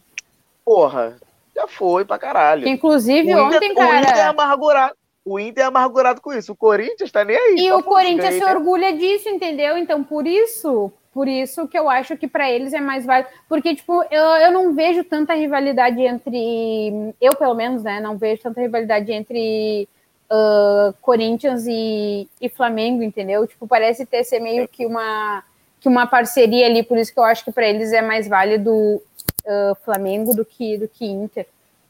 Porra, já foi pra caralho. Inclusive, o Inter, ontem, cara. O Inter é amargurado. O Inter é amargurado com isso. O Corinthians tá nem aí. E o Corinthians se orgulha disso, entendeu? Então, por isso, por isso que eu acho que para eles é mais válido. Porque, tipo, eu, eu não vejo tanta rivalidade entre. Eu, pelo menos, né? Não vejo tanta rivalidade entre uh, Corinthians e, e Flamengo, entendeu? Tipo, parece ter ser meio que uma, que uma parceria ali. Por isso que eu acho que para eles é mais válido uh, Flamengo do que, do que Inter.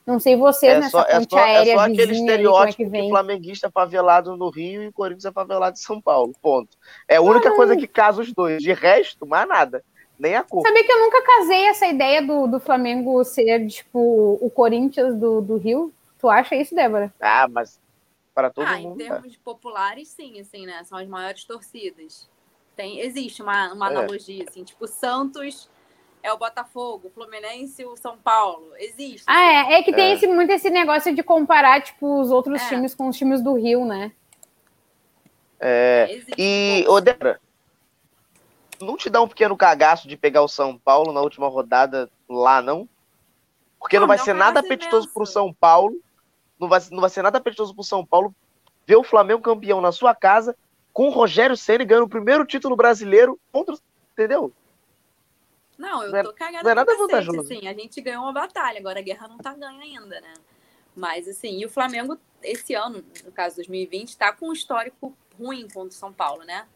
Não sei vocês é nessa só, ponte é só, aérea é só aquele estereótipo aí, é de flamenguista favelado no Rio e Corinthians é favelado em São Paulo, ponto. É a única ah, coisa que casa os dois. De resto, mais nada. Nem a cor. Sabia que eu nunca casei essa ideia do, do Flamengo ser, tipo, o Corinthians do, do Rio? Tu acha isso, Débora? Ah, mas para todo ah, mundo. Em termos tá. populares, sim, assim, né? São as maiores torcidas. Tem, existe uma, uma é. analogia, assim, tipo, Santos é o Botafogo, o Fluminense e o São Paulo. Existe. Ah, é, é que tem é. Esse, muito esse negócio de comparar, tipo, os outros é. times com os times do Rio, né? É, existe, e, ô Débora, não te dá um pequeno cagaço de pegar o São Paulo na última rodada lá, não? Porque não, não vai ser nada apetitoso pro São Paulo, não vai, não vai ser nada apetitoso pro São Paulo ver o Flamengo campeão na sua casa, com o Rogério Ceni ganhando o primeiro título brasileiro contra, entendeu? Não, eu é tô cagada não é nada vantajoso. Assim, a gente ganhou uma batalha, agora a guerra não tá ganha ainda, né? Mas, assim, e o Flamengo, esse ano, no caso 2020, tá com um histórico ruim contra o São Paulo, né?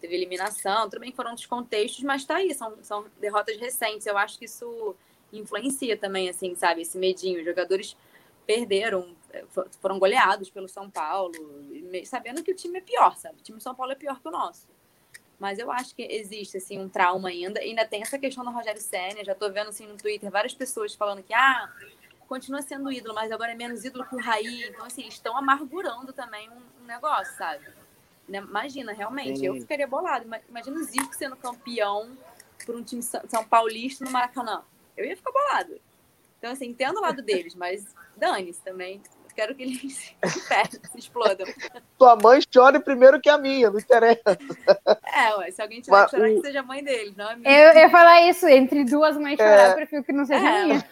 Teve eliminação, tudo bem foram outros contextos, mas tá aí, são, são derrotas recentes. Eu acho que isso influencia também, assim, sabe? Esse medinho. Os jogadores perderam, eh, foram goleados pelo São Paulo, sabendo que o time é pior, sabe? O time do São Paulo é pior que o nosso. Mas eu acho que existe, assim, um trauma ainda. Ainda tem essa questão do Rogério Senna. Já tô vendo, assim, no Twitter várias pessoas falando que, ah, continua sendo ídolo, mas agora é menos ídolo que o Raí. Então, assim, estão amargurando também um, um negócio, sabe? Né, imagina, realmente, Sim. eu ficaria bolado. Imagina o Zico sendo campeão por um time São Paulista no Maracanã. Eu ia ficar bolado. Então, assim, entendo o lado deles, mas dane-se também quero que eles se, se explodam. Tua mãe chore primeiro que a minha, não interessa. É, ué, se alguém tiver que chorar, o... que seja a mãe dele, não a minha. Eu, ia falar isso, entre duas mães chorar, é... eu prefiro que não seja é. a minha.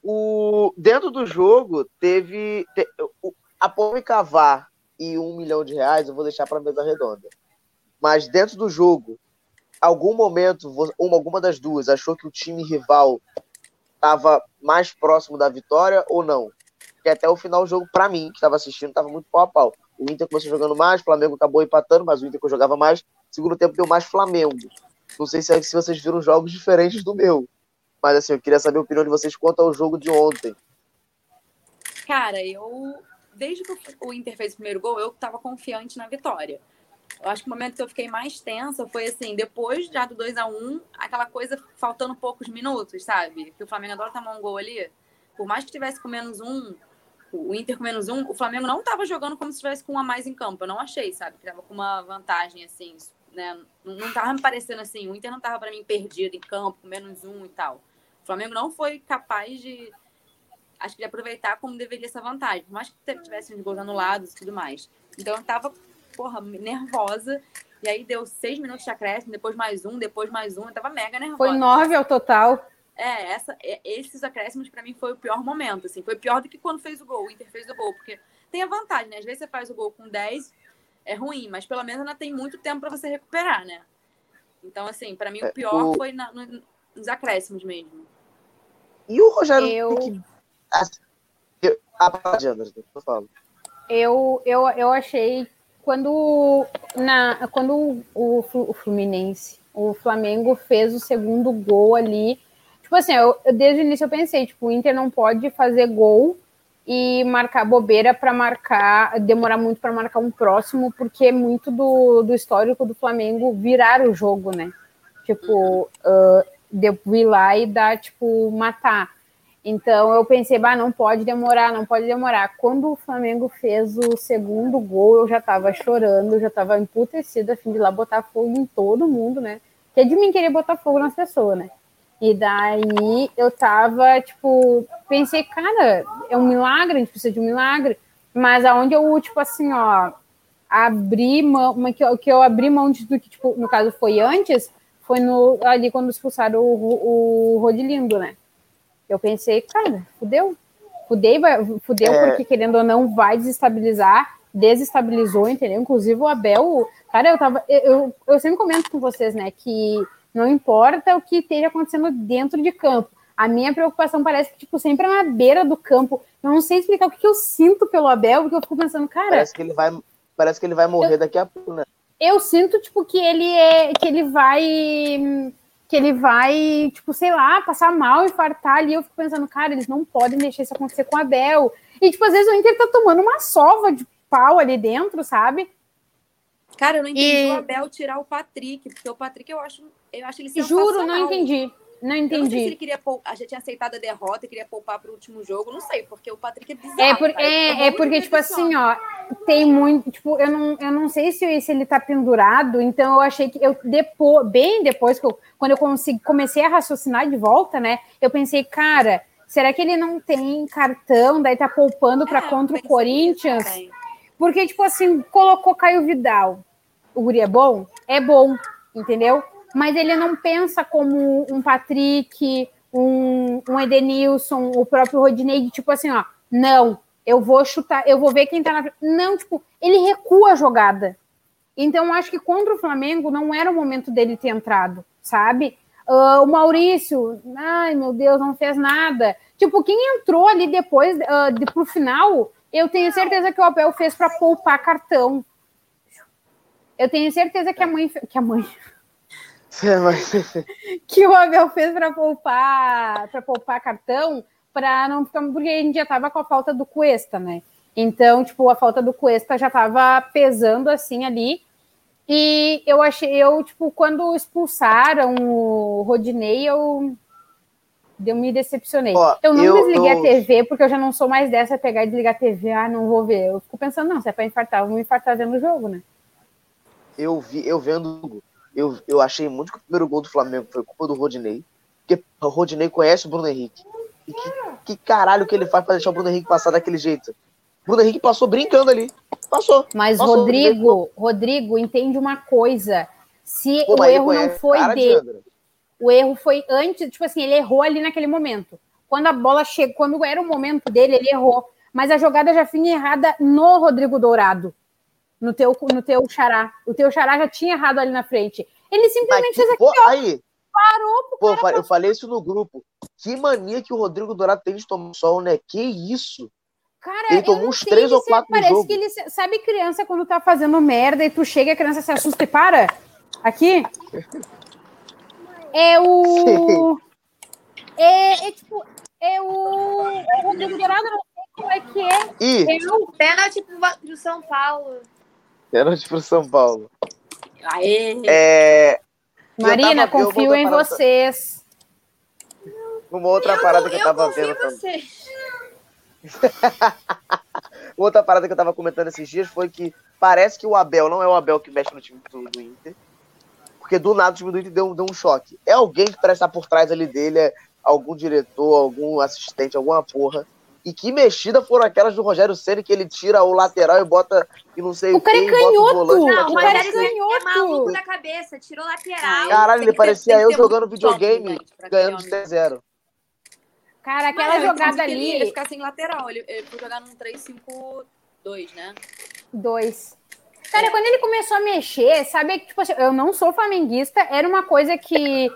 O, dentro do jogo, teve. Te, o, a Pome Cavar e um milhão de reais, eu vou deixar para mesa redonda. Mas dentro do jogo, algum momento, uma, alguma das duas achou que o time rival estava mais próximo da vitória ou não? Que até o final do jogo, para mim, que estava assistindo, estava muito pau a pau. O Inter começou jogando mais, o Flamengo acabou empatando, mas o Inter que eu jogava mais, segundo tempo deu mais Flamengo. Não sei se, é, se vocês viram jogos diferentes do meu, mas assim, eu queria saber a opinião de vocês quanto ao jogo de ontem. Cara, eu desde que o Inter fez o primeiro gol, eu estava confiante na vitória. Eu acho que o momento que eu fiquei mais tensa foi assim, depois já do 2 a 1 aquela coisa faltando poucos minutos, sabe? Que o Flamengo adora tomar um gol ali. Por mais que tivesse com menos um, o Inter com menos um, o Flamengo não estava jogando como se estivesse com um a mais em campo. Eu não achei, sabe? Que tava com uma vantagem, assim, né? Não tava me parecendo assim. O Inter não tava para mim perdido em campo, com menos um e tal. O Flamengo não foi capaz de acho que ia aproveitar como deveria essa vantagem. Por mais que tivesse uns gols anulados e tudo mais. Então eu tava, porra, nervosa. E aí deu seis minutos de acréscimo, depois mais um, depois mais um. Eu tava mega nervosa. Foi nove ao total. É, essa, é, esses acréscimos para mim foi o pior momento, assim. Foi pior do que quando fez o gol, o Inter fez o gol. Porque tem a vantagem, né? Às vezes você faz o gol com 10, é ruim, mas pelo menos ainda tem muito tempo para você recuperar, né? Então, assim, para mim o É, pior o- foi na- no- nos acréscimos mesmo. E o Rogério Eu- tem que. Ah, eu- Ah, Anderson, eu falo. Eu, eu, eu achei quando, na, quando o, o Fluminense, o Flamengo fez o segundo gol ali. Tipo assim, eu, eu- desde o início eu pensei, tipo, o Inter não pode fazer gol e marcar bobeira para marcar, demorar muito para marcar um próximo, porque é muito do, do histórico do Flamengo virar o jogo, né? Tipo, ah, de ir lá e dar, tipo, matar. Então eu pensei, bah, não pode demorar, não pode demorar. Quando o Flamengo fez o segundo gol, eu já tava chorando, já tava emputecida, a fim de ir lá botar fogo em todo mundo, né? Que é de mim querer botar fogo nas pessoas, né? E daí eu tava, tipo, pensei, cara, é um milagre, a gente precisa de um milagre. Mas aonde eu, tipo assim, ó, abri mão, mas que, eu- que eu abri mão de, do que, tipo, no caso foi antes, foi no, ali quando expulsaram o, o Rodilindo, né? Eu pensei, cara, fudeu. Fudeu, vai- fudeu É. porque, querendo ou não, vai desestabilizar, desestabilizou, entendeu? Inclusive o Abel, cara, eu tava. Eu, eu sempre comento com vocês, né, que não importa o que esteja acontecendo dentro de campo. A minha preocupação parece que, tipo, sempre é na beira do campo. Eu não sei explicar o que, eu sinto pelo Abel, porque eu fico pensando, cara, Parece que ele vai, parece que ele vai morrer daqui a pouco, né? eu sinto, tipo, que ele é. que ele vai. que ele vai, tipo, sei lá, passar mal, infartar ali. Eu fico pensando, cara, eles não podem deixar isso acontecer com o Abel. E, tipo, às vezes o Inter tá tomando uma sova de pau ali dentro, sabe? Cara, eu não entendi E- o Abel tirar o Patrick, porque o Patrick eu acho, eu acho ele Juro, não entendi. Não Eu não sei se ele entendi. queria poupar, já tinha aceitado a derrota e queria poupar pro último jogo, não sei, porque o Patrick é bizarro. É, por- é, é amo porque, tipo assim, ó, tem muito, tipo, eu não, eu não sei se, se ele tá pendurado, então eu achei que eu depois, bem depois que eu, quando eu consegui, comecei a raciocinar de volta, né, eu pensei, cara, será que ele não tem cartão, daí tá poupando pra É, contra o Corinthians? Porque, tipo assim, colocou Caio Vidal. O Guri é bom? É bom, entendeu? Mas ele não pensa como um Patrick, um, um Edenilson, o próprio Rodinei, tipo assim, ó, não, eu vou chutar, eu vou ver quem tá na. Não, tipo, ele recua a jogada. Então, acho que contra o Flamengo não era o momento dele ter entrado, sabe? Ah, o Maurício, ai meu Deus, não fez nada. Tipo, quem entrou ali depois, ah, de, pro final, eu tenho certeza que o Abel fez para poupar cartão. Eu tenho certeza que a mãe, que a mãe, *laughs* que o Abel fez para poupar, para poupar cartão, para não ficar, porque a gente já tava com a falta do Cuesta, né? Então, tipo, a falta do Cuesta já tava pesando assim ali. E eu achei, eu, tipo, quando expulsaram o Rodinei, eu, eu me decepcionei. Ó, eu não eu- desliguei eu- a TV, porque eu já não sou mais dessa, pegar e desligar a TV, ah, não vou ver. Eu fico pensando, não, se é pra infartar, eu vou me infartar vendo o jogo, né? eu vi, eu vendo, eu, eu achei muito que o primeiro gol do Flamengo foi culpa do Rodinei, porque o Rodinei conhece o Bruno Henrique. E que, que caralho que ele faz pra deixar o Bruno Henrique passar daquele jeito? O Bruno Henrique passou brincando ali. Passou. Mas, Nossa, Rodrigo, Rodrigo, entende uma coisa. Se Pô, o erro não foi dele, Diandra. o erro foi antes, tipo assim, ele errou ali naquele momento. Quando a bola chegou, quando era o momento dele, ele errou. Mas a jogada já vinha errada no Rodrigo Dourado, no teu, no teu xará. O teu xará já tinha errado ali na frente. Ele simplesmente que, fez aqui, pô, aí, parou pro pô, eu falei- eu falei isso no grupo. Que mania que o Rodrigo Dourado tem de tomar sol, né? Que isso? cara. Ele tomou uns três ou quatro Parece jogo. que ele. Sabe criança quando tá fazendo merda e tu chega e a criança se assusta e para? Aqui? É o. *laughs* É, é tipo. É o. o Rodrigo Dourado, não sei como é que é. Ih, É o Pênalti pro São Paulo. Pênalti pro São Paulo. Aê! É, Marina, tava- confio em vocês. uma outra eu parada que eu eu tava confio vendo em também. *laughs* Outra parada que eu tava comentando esses dias foi que parece que o Abel não é o Abel que mexe no time do, do Inter. Porque do nada o time do Inter deu, deu um choque. É alguém que parece estar por trás ali dele, é algum diretor, algum assistente, alguma porra. E que mexida foram aquelas do Rogério Ceni que ele tira o lateral e bota e não sei O cara é quem, bota canhoto! volante Não, o O cara é Rogério Ceni é maluco canhoto! da cabeça, tirou lateral. Caralho, ele que ter- parecia que eu jogando videogame, ganhando de homem. 0 Cara, aquela Mano, jogada que ele ia ali, ficar sem lateral. Ele, ele foi jogar num 3-5-2, né? dois. Cara, quando ele começou a mexer, sabe que, tipo assim, eu não sou flamenguista, era uma coisa que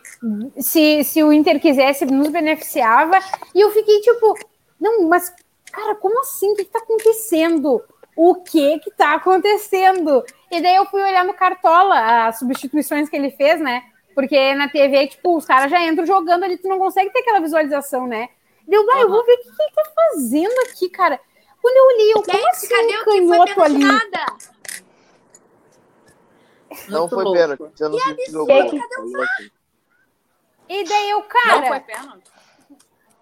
se, se o Inter quisesse nos beneficiava, e eu fiquei tipo, não, mas, cara, como assim? O que, que tá acontecendo? O que que tá acontecendo? E daí eu fui olhar no Cartola as substituições que ele fez, né? Porque na TV, tipo, os caras já entram jogando ali, tu não consegue ter aquela visualização, né? Deu, vai, eu vou ver o que, que ele tá fazendo aqui, cara. Quando eu olhei, eu, como Gente, assim cadê o que foi canhoto pênalti ali? nada? Não Muito foi louco. pênalti. Você não se jogou. Que- E daí eu, Não foi cara,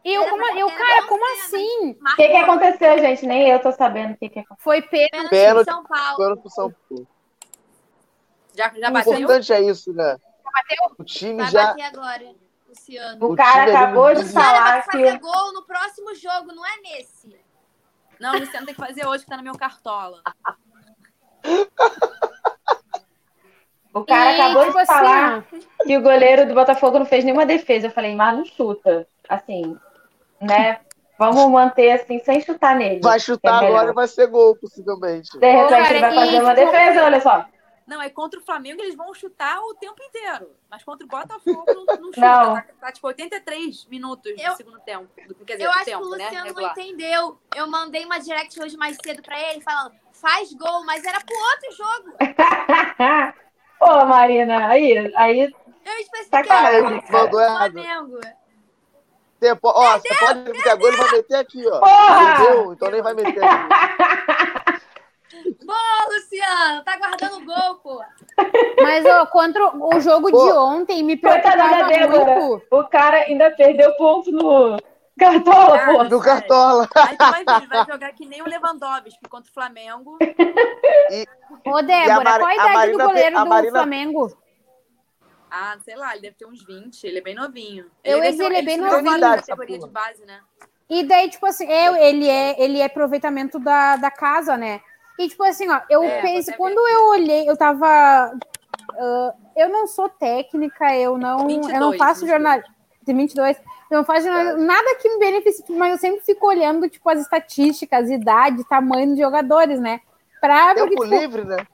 pênalti? eu, como, eu, era cara, como assim? O que, que aconteceu, gente? Nem eu tô sabendo o que, que aconteceu. Foi pênalti. Pênalti São Paulo. Pênalti pro São Paulo. Já, já O bateu? importante é isso, né? O time Vai já. bater agora, Luciano. O O cara acabou de O cara vai falar fazer que. gol no próximo jogo, não é nesse. Não, o Luciano tem que fazer hoje, que tá no meu cartola. *laughs* O cara E, acabou tipo de assim, falar ó, que o goleiro do Botafogo não fez nenhuma defesa. Eu falei, mas não chuta. Assim, né? Vamos manter assim, sem chutar nele. Vai que chutar é agora e vai ser gol, possivelmente. De repente Cara, ele vai e, fazer uma defesa, olha só. Não, é contra o Flamengo eles vão chutar o tempo inteiro. Mas contra o Botafogo não, não chuta. Não. Tá, tá, tipo 83 minutos Eu- do segundo tempo. Do, quer dizer, Eu acho tempo, que o né? Luciano não regular. entendeu. Eu mandei uma direct hoje mais cedo pra ele, falando, faz gol, mas era pro outro jogo. *laughs* Ô, Marina, aí, aí Eu especifiquei errado. Flamengo. Você po- Ó, você pode meter gol, ele vai meter aqui, ó. Porra! Entendeu? Então nem vai meter aqui. *laughs* Ô, Luciano, tá guardando gol, pô. Mas ó, contra o jogo Pô. de ontem me preocupava muito. o cara ainda perdeu ponto no cartola, Cara, pô. Do Cartola. Aí tu vai ver, vai jogar que nem o Lewandowski contra o Flamengo. Ô, Débora, Mari- qual a a idade Marina do goleiro a do Marina- Flamengo? Ah, sei lá, ele deve ter uns 20. Ele é bem novinho. Eu ser- ele é bem novinho. na categoria de base, né? E daí, tipo assim, é, ele, é, ele é aproveitamento da, da casa, né? E, tipo assim, ó, eu É, penso, quando eu olhei, eu tava. ah, eu não sou técnica, eu não, eu não 22, faço 22. jornalismo. De 22. Eu não faço jornalismo, nada que me beneficie, mas eu sempre fico olhando, tipo, as estatísticas, idade, tamanho dos jogadores, né? Pra, porque, Tempo tipo, livre, né?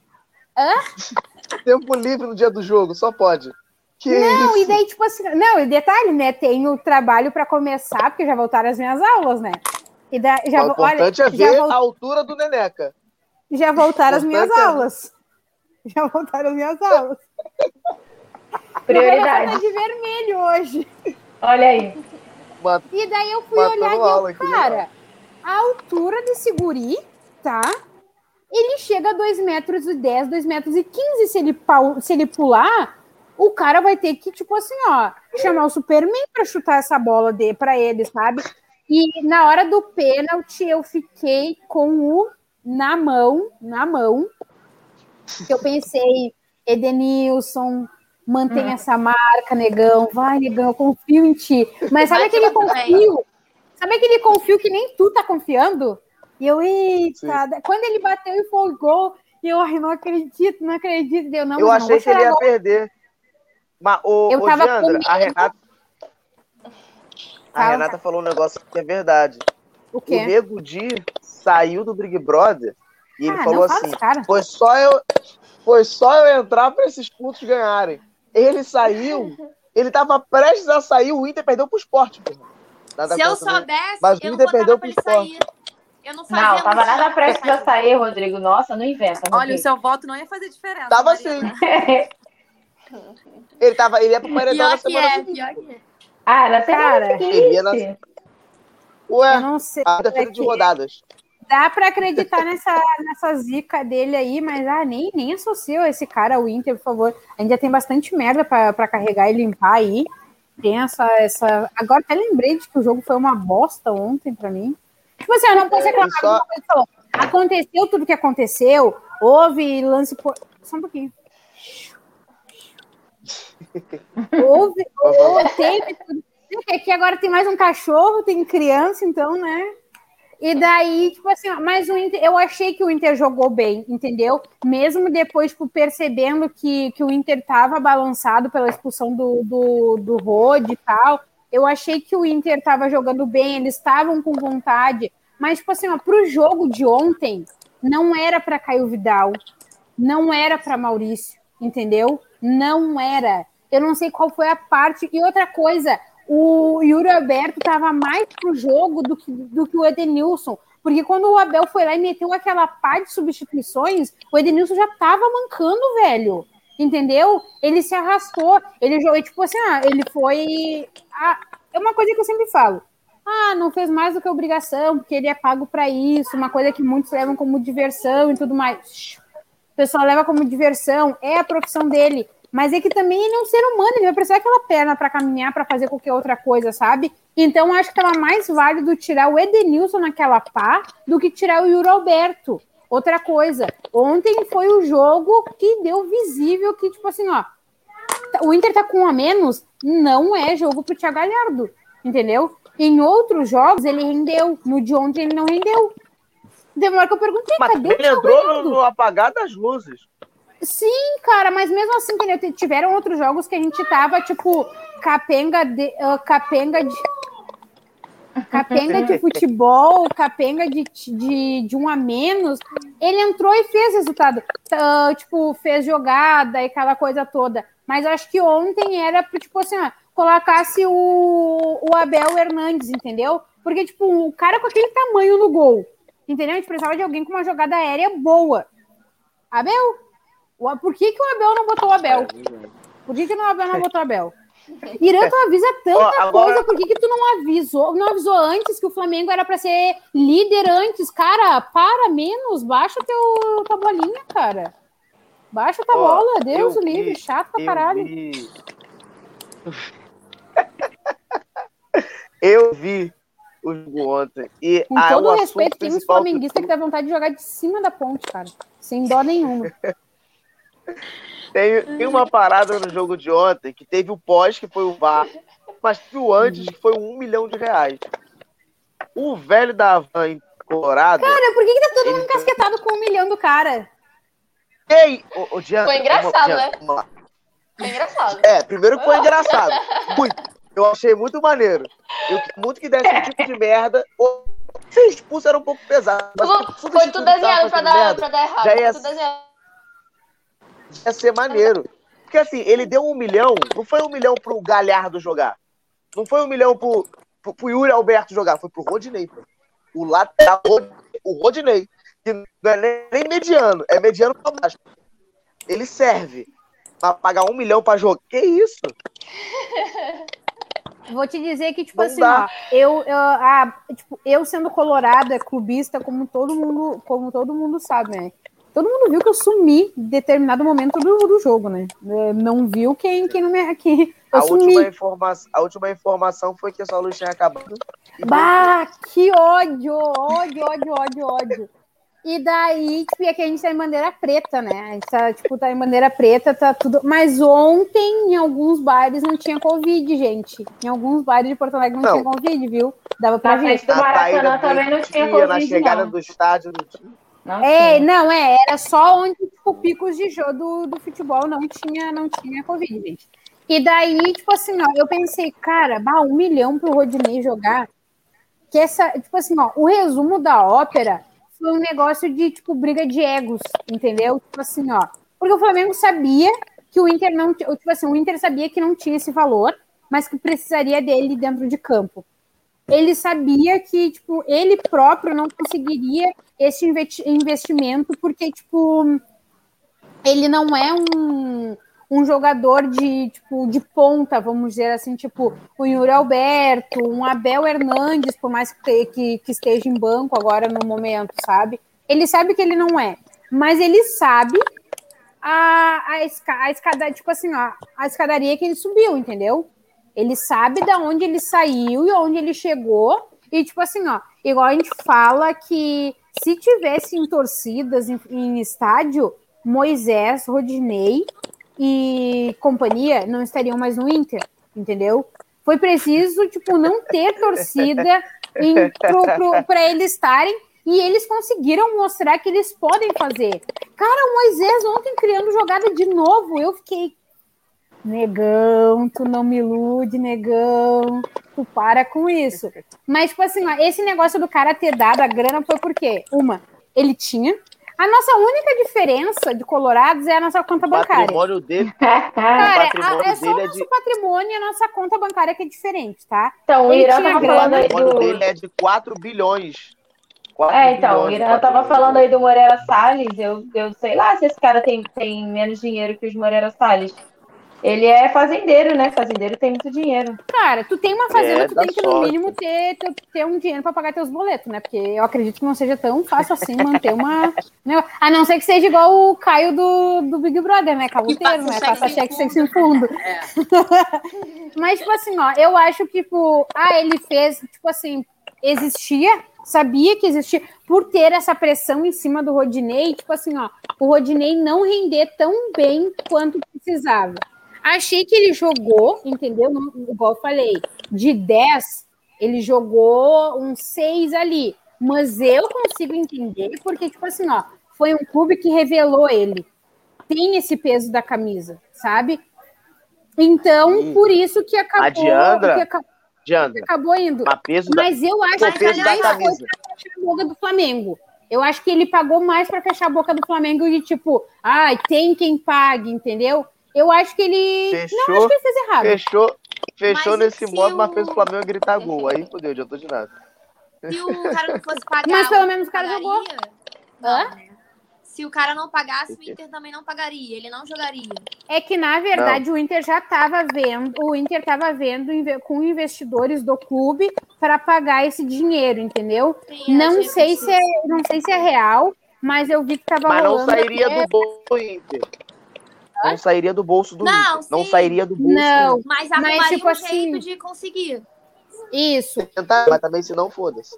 *laughs* Tempo livre no dia do jogo, só pode. Que Não, isso? e daí, tipo assim, não, e detalhe, né? Tenho trabalho para começar, porque já voltaram as minhas aulas, né? E da, já, o vo- olha, importante é já, ver vol- a altura do Neneca. já voltaram as minhas importante é- aulas. Já voltaram as minhas aulas. *laughs* Prioridade. De vermelho hoje. Olha aí. Mano, E daí eu fui Matando olhar e eu, que cara, a altura desse guri, tá? Ele chega a 2 metros e 10, 2 metros e 15. Se ele, pau- se ele pular, o cara vai ter que, tipo assim, ó, chamar o Superman pra chutar essa bola de, pra ele, sabe? E na hora do pênalti, eu fiquei com o na mão, na mão, que eu pensei, Edenilson, mantém essa marca, negão, vai, negão, eu confio em ti. Mas sabe Vai aquele que bem. confio? Sabe aquele confio que nem tu tá confiando? E eu, eita, quando ele bateu e foi o gol, eu, ai, não acredito, não acredito. Eu, não, eu não achei que ele ia perder. Mas, ô, Eu ô tava Diandra, com a. Renata. A Fala. Renata falou um negócio que é verdade. O O quê? Nego Di saiu do Big Brother e ele Ah, falou não fala assim: cara. foi só eu, foi só eu entrar para esses putos ganharem. Ele saiu, *laughs* ele tava prestes a sair, o Inter perdeu pro esporte. Nada Se eu soubesse, Mas o eu não Inter botava perdeu pra ele pro sair. Eu não fazia Não, tava nada prestes a sair, Rodrigo. Nossa, não inventa. Olha, o Rodrigo. seu voto não ia fazer diferença. Tava Marina. *laughs* Ele, tava, ele ia pro paredão na semana é, seguinte. pior que é. ah, na semana na-. Ué, Eu não sei. a de é que rodadas. Dá pra acreditar nessa, nessa zica dele aí, mas ah, nem, nem associo esse cara ao Inter, por favor. A gente já tem bastante merda pra, pra carregar e limpar aí. Tem essa, essa. Agora até lembrei de que o jogo foi uma bosta ontem pra mim. Tipo assim, eu não posso É, reclamar só- de uma coisa. Aconteceu tudo que aconteceu, houve lance. Por... Só um pouquinho. Houve, houve teve que agora tem mais um cachorro, tem criança, então, né? E daí, tipo assim, mas o Inter, eu achei que o Inter jogou bem, entendeu? Mesmo depois, tipo, percebendo que, que o Inter tava balançado pela expulsão do, do, do Rode e tal, eu achei que o Inter tava jogando bem, eles estavam com vontade, mas, tipo assim, ó, pro jogo de ontem, não era para Caio Vidal, não era para Maurício, entendeu? Não era. Eu não sei qual foi a parte. E outra coisa, o Yuri Alberto estava mais pro jogo do que, do que o Edenilson. Porque quando o Abel foi lá e meteu aquela pá de substituições, o Edenilson já tava mancando, velho. Entendeu? Ele se arrastou. Ele jogou, tipo assim, ah, ele foi. Ah, é uma coisa que eu sempre falo. Ah, não fez mais do que obrigação, porque ele é pago para isso, uma coisa que muitos levam como diversão e tudo mais. O pessoal leva como diversão, é a profissão dele. Mas é que também ele é um ser humano, ele vai precisar daquela perna para caminhar, para fazer qualquer outra coisa, sabe? Então acho que estava mais válido tirar o Edenilson naquela pá do que tirar o Yuri Alberto. Outra coisa, ontem foi o jogo que deu visível que, tipo assim, ó, o Inter tá com um a menos, não é jogo pro Thiago Galhardo, entendeu? Em outros jogos ele rendeu, no de ontem ele não rendeu. Demora que eu perguntei, Mas cadê ele entrou no, no apagar das luzes. Sim, cara, mas mesmo assim, entendeu? tiveram outros jogos que a gente tava, tipo, capenga de. Uh, capenga de. Capenga de *laughs* futebol, capenga de, de, de um a menos, ele entrou e fez resultado. Uh, tipo, fez jogada e aquela coisa toda. Mas acho que ontem era pro, tipo assim, ó, colocasse o, o Abel Hernandes, entendeu? Porque, tipo, o cara com aquele tamanho no gol, entendeu? A gente precisava de alguém com uma jogada aérea boa. Abel, por que, que o Abel não botou o Abel? Por que, que o Abel não botou o Abel? Irã, tu avisa tanta Ó, agora... coisa, por que, que tu não avisou? Não avisou antes que o Flamengo era para ser líder antes? Cara, para menos, baixa teu, tua bolinha, cara. Baixa tua Ó, bola, Deus o livre, chato pra caralho. Vi... *laughs* eu vi o jogo ontem. E Com todo o respeito, tem uns flamenguistas que dá vontade de jogar de cima da ponte, cara. Sem dó nenhuma. Tem, tem uma parada no jogo de ontem que teve o pós, que foi o VAR, mas teve o antes, que foi um milhão de reais. O velho da van Colorado. Cara, por que, que tá todo mundo encasquetado com um milhão do cara? Ei, o, o Jean, Foi engraçado, né? Vamos lá. Foi engraçado. É, primeiro foi *laughs* engraçado. Muito. Eu achei muito maneiro. Eu muito que desse *laughs* um tipo de merda. Ou ser expulso era um pouco pesado. Tudo, foi tudo desenhado pra dar, pra dar errado. Já ia, tudo desenhado ia ser maneiro. Porque assim, ele deu um milhão, não foi um milhão pro Galhardo jogar. Não foi um milhão pro, pro, pro Yuri Alberto jogar, foi pro Rodinei. Pô. O lateral, o Rodinei. Que não é nem mediano, é mediano pra baixo. Ele serve pra pagar um milhão pra jogar. Que isso? *laughs* Vou te dizer que, tipo não assim, ó, eu, eu, a, tipo, eu sendo colorada, clubista, como todo mundo, como todo mundo sabe, né? todo mundo viu que eu sumi em determinado momento do, do jogo, né? É, não viu quem, quem não me. Quem, eu a, sumi. última informação, a última informação foi que a sua luz tinha acabado. Bah, que ódio! Ódio, ódio, ódio, ódio. E daí, tipo, e aqui a gente tá em bandeira preta, né? A gente tá, tipo, tá em bandeira preta, tá tudo. Mas ontem, em alguns bares, não tinha Covid, gente. Em alguns bares de Porto Alegre não, não. tinha Covid, viu? Dava pra ver. do Maracanã também não tinha Covid. Na chegada não. do estádio não tinha. Não é, não, é, era só onde, tipo, picos de jogo do, do futebol não tinha, não tinha Covid, gente. E daí, tipo assim, ó, eu pensei, cara, bah, um milhão pro Rodinei jogar. Que essa, tipo assim, ó, o resumo da ópera foi um negócio de, tipo, briga de egos, entendeu? Tipo assim, ó. Porque o Flamengo sabia que o Inter não. Tipo assim, o Inter sabia que não tinha esse valor, mas que precisaria dele dentro de campo ele sabia que, tipo, ele próprio não conseguiria esse investimento, porque, tipo, ele não é um, um jogador de, tipo, de ponta, vamos dizer assim, tipo, o Yuri Alberto, um Abel Hernandes, por mais que, que, que esteja em banco agora no momento, sabe? Ele sabe que ele não é, mas ele sabe a, a, esca, a escada, tipo assim, ó, a escadaria que ele subiu, entendeu? Ele sabe de onde ele saiu e onde ele chegou. E, tipo assim, ó, igual a gente fala que se tivessem torcidas em, em estádio, Moisés, Rodinei e companhia não estariam mais no Inter, entendeu? Foi preciso, tipo, não ter torcida para eles estarem e eles conseguiram mostrar que eles podem fazer. Cara, o Moisés ontem criando jogada de novo, eu fiquei. Negão, tu não me ilude, negão. Tu para com isso. Mas, tipo assim, ó, esse negócio do cara ter dado a grana foi porque, uma, ele tinha, a nossa única diferença de Colorados é a nossa conta O bancária. patrimônio dele, *laughs* Cara, patrimônio a- é só o é nosso de- patrimônio e a nossa conta bancária que é diferente, tá? Então, o Irã tava falando aí o patrimônio do. dele é de 4 bilhões. 4 É, então, o Irã tava falando aí do Moreira Salles. Eu, eu sei lá se esse cara tem, tem menos dinheiro que os Moreira Salles. Ele é fazendeiro, né? Fazendeiro tem muito dinheiro. Cara, tu tem uma fazenda, É, tu tem que no sorte. mínimo ter, ter, ter um dinheiro pra pagar teus boletos, né? Porque eu acredito que não seja tão fácil assim manter uma. né? A não ser que seja igual o Caio do, do Big Brother, né? Cavuteiro, né? passa cheque sem sem fundo. É. *laughs* Mas, tipo assim, ó, eu acho que, tipo, ah, ele fez, tipo assim, existia, sabia que existia, por ter essa pressão em cima do Rodinei, tipo assim, ó, o Rodinei não render tão bem quanto precisava. Achei que ele jogou, entendeu? Igual eu falei, de 10, ele jogou uns 6 ali. Mas eu consigo entender, porque, tipo assim, ó, foi um clube que revelou ele. Tem esse peso da camisa, sabe? Então, Sim. por isso que acabou, A Diandra, que Diandra, acabou indo. mas da, eu acho que peso da mais foi pra fechar a boca do Flamengo. Eu acho que ele pagou mais para fechar a boca do Flamengo de tipo, ai, tem quem pague, entendeu? Eu acho que ele. Não, Fechou, acho que ele fez errado. fechou, fechou Mas nesse se modo, mas o- fez o Flamengo gritar gol. Aí fodeu, já tô de nada. Se o cara não fosse *laughs* pagar. Mas pelo menos o cara pagaria, jogou. Não, Hã? né? Se o cara não pagasse, o Inter também não pagaria. Ele não jogaria. É que, na verdade, o Inter já estava vendo, o Inter estava vendo com investidores do clube para pagar esse dinheiro, entendeu? Sim, Não achei sei se é, não sei se é real, mas eu vi que estava Mas não rolando. sairia até- do bolso do Inter. Não sairia do bolso do Não. Não sairia do bolso Não, do Mas Mas, arrumaria tipo um assim- jeito de conseguir. Isso. Tentar, Mas também se não, foda-se.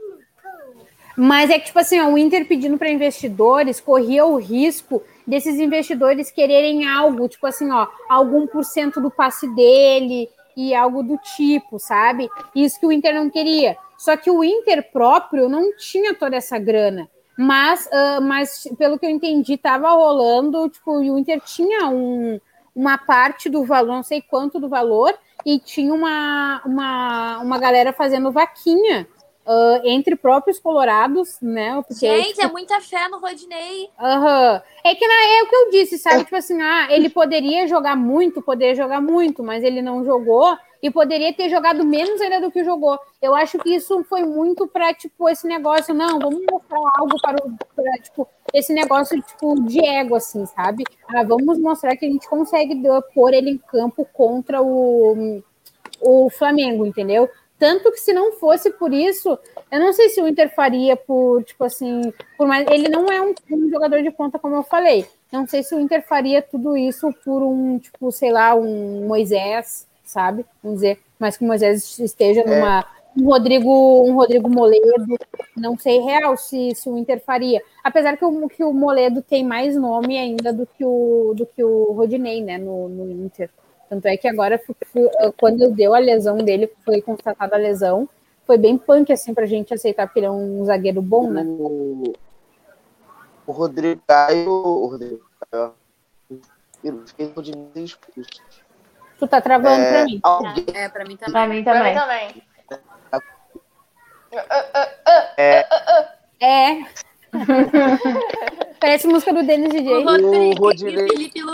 Mas é que, tipo assim, ó, o Inter pedindo para investidores corria o risco desses investidores quererem algo, tipo assim, ó, algum por cento do passe dele e algo do tipo, sabe? Isso que o Inter não queria. Só que o Inter próprio não tinha toda essa grana. Mas, ah, mas pelo que eu entendi, tava rolando, tipo, o Inter tinha um, uma parte do valor, não sei quanto do valor, e tinha uma, uma, uma galera fazendo vaquinha ah, entre próprios colorados, né? Porque, Gente, tipo, é muita fé no Rodinei. Aham. É que na, é o que eu disse, sabe? Tipo assim, ah, ele poderia jogar muito, poderia jogar muito, mas ele não jogou e poderia ter jogado menos ainda do que jogou. Eu acho que isso foi muito para tipo esse negócio, não, vamos mostrar algo para o pra, tipo esse negócio tipo de ego assim, sabe? Ah, vamos mostrar que a gente consegue pôr ele em campo contra o o Flamengo, entendeu? Tanto que se não fosse por isso, eu não sei se o Inter faria por, tipo assim, por mais. Ele não é um, um jogador de ponta, como eu falei. Não sei se o Inter faria tudo isso por um, tipo, sei lá, um Moisés, sabe? Vamos dizer, mas que o Moisés esteja numa. Um Rodrigo, um Rodrigo Moledo, não sei real se, se o Inter faria. Apesar que o, que o Moledo tem mais nome ainda do que o, do que o Rodinei, né, no, no Inter. Tanto é que agora, quando deu a lesão dele, foi constatada a lesão, foi bem punk, assim, pra gente aceitar, porque ele é um zagueiro bom, né? O, o Rodrigo Caio. O Rodrigo Caio. ó. Eu fiquei de ser expulso. Tu tá travando É, pra mim. alguém É, pra mim também. Pra mim Pra mim também. também. É. *laughs* Parece música do Dennis DJ. O Rodrigo e o Felipe Lu...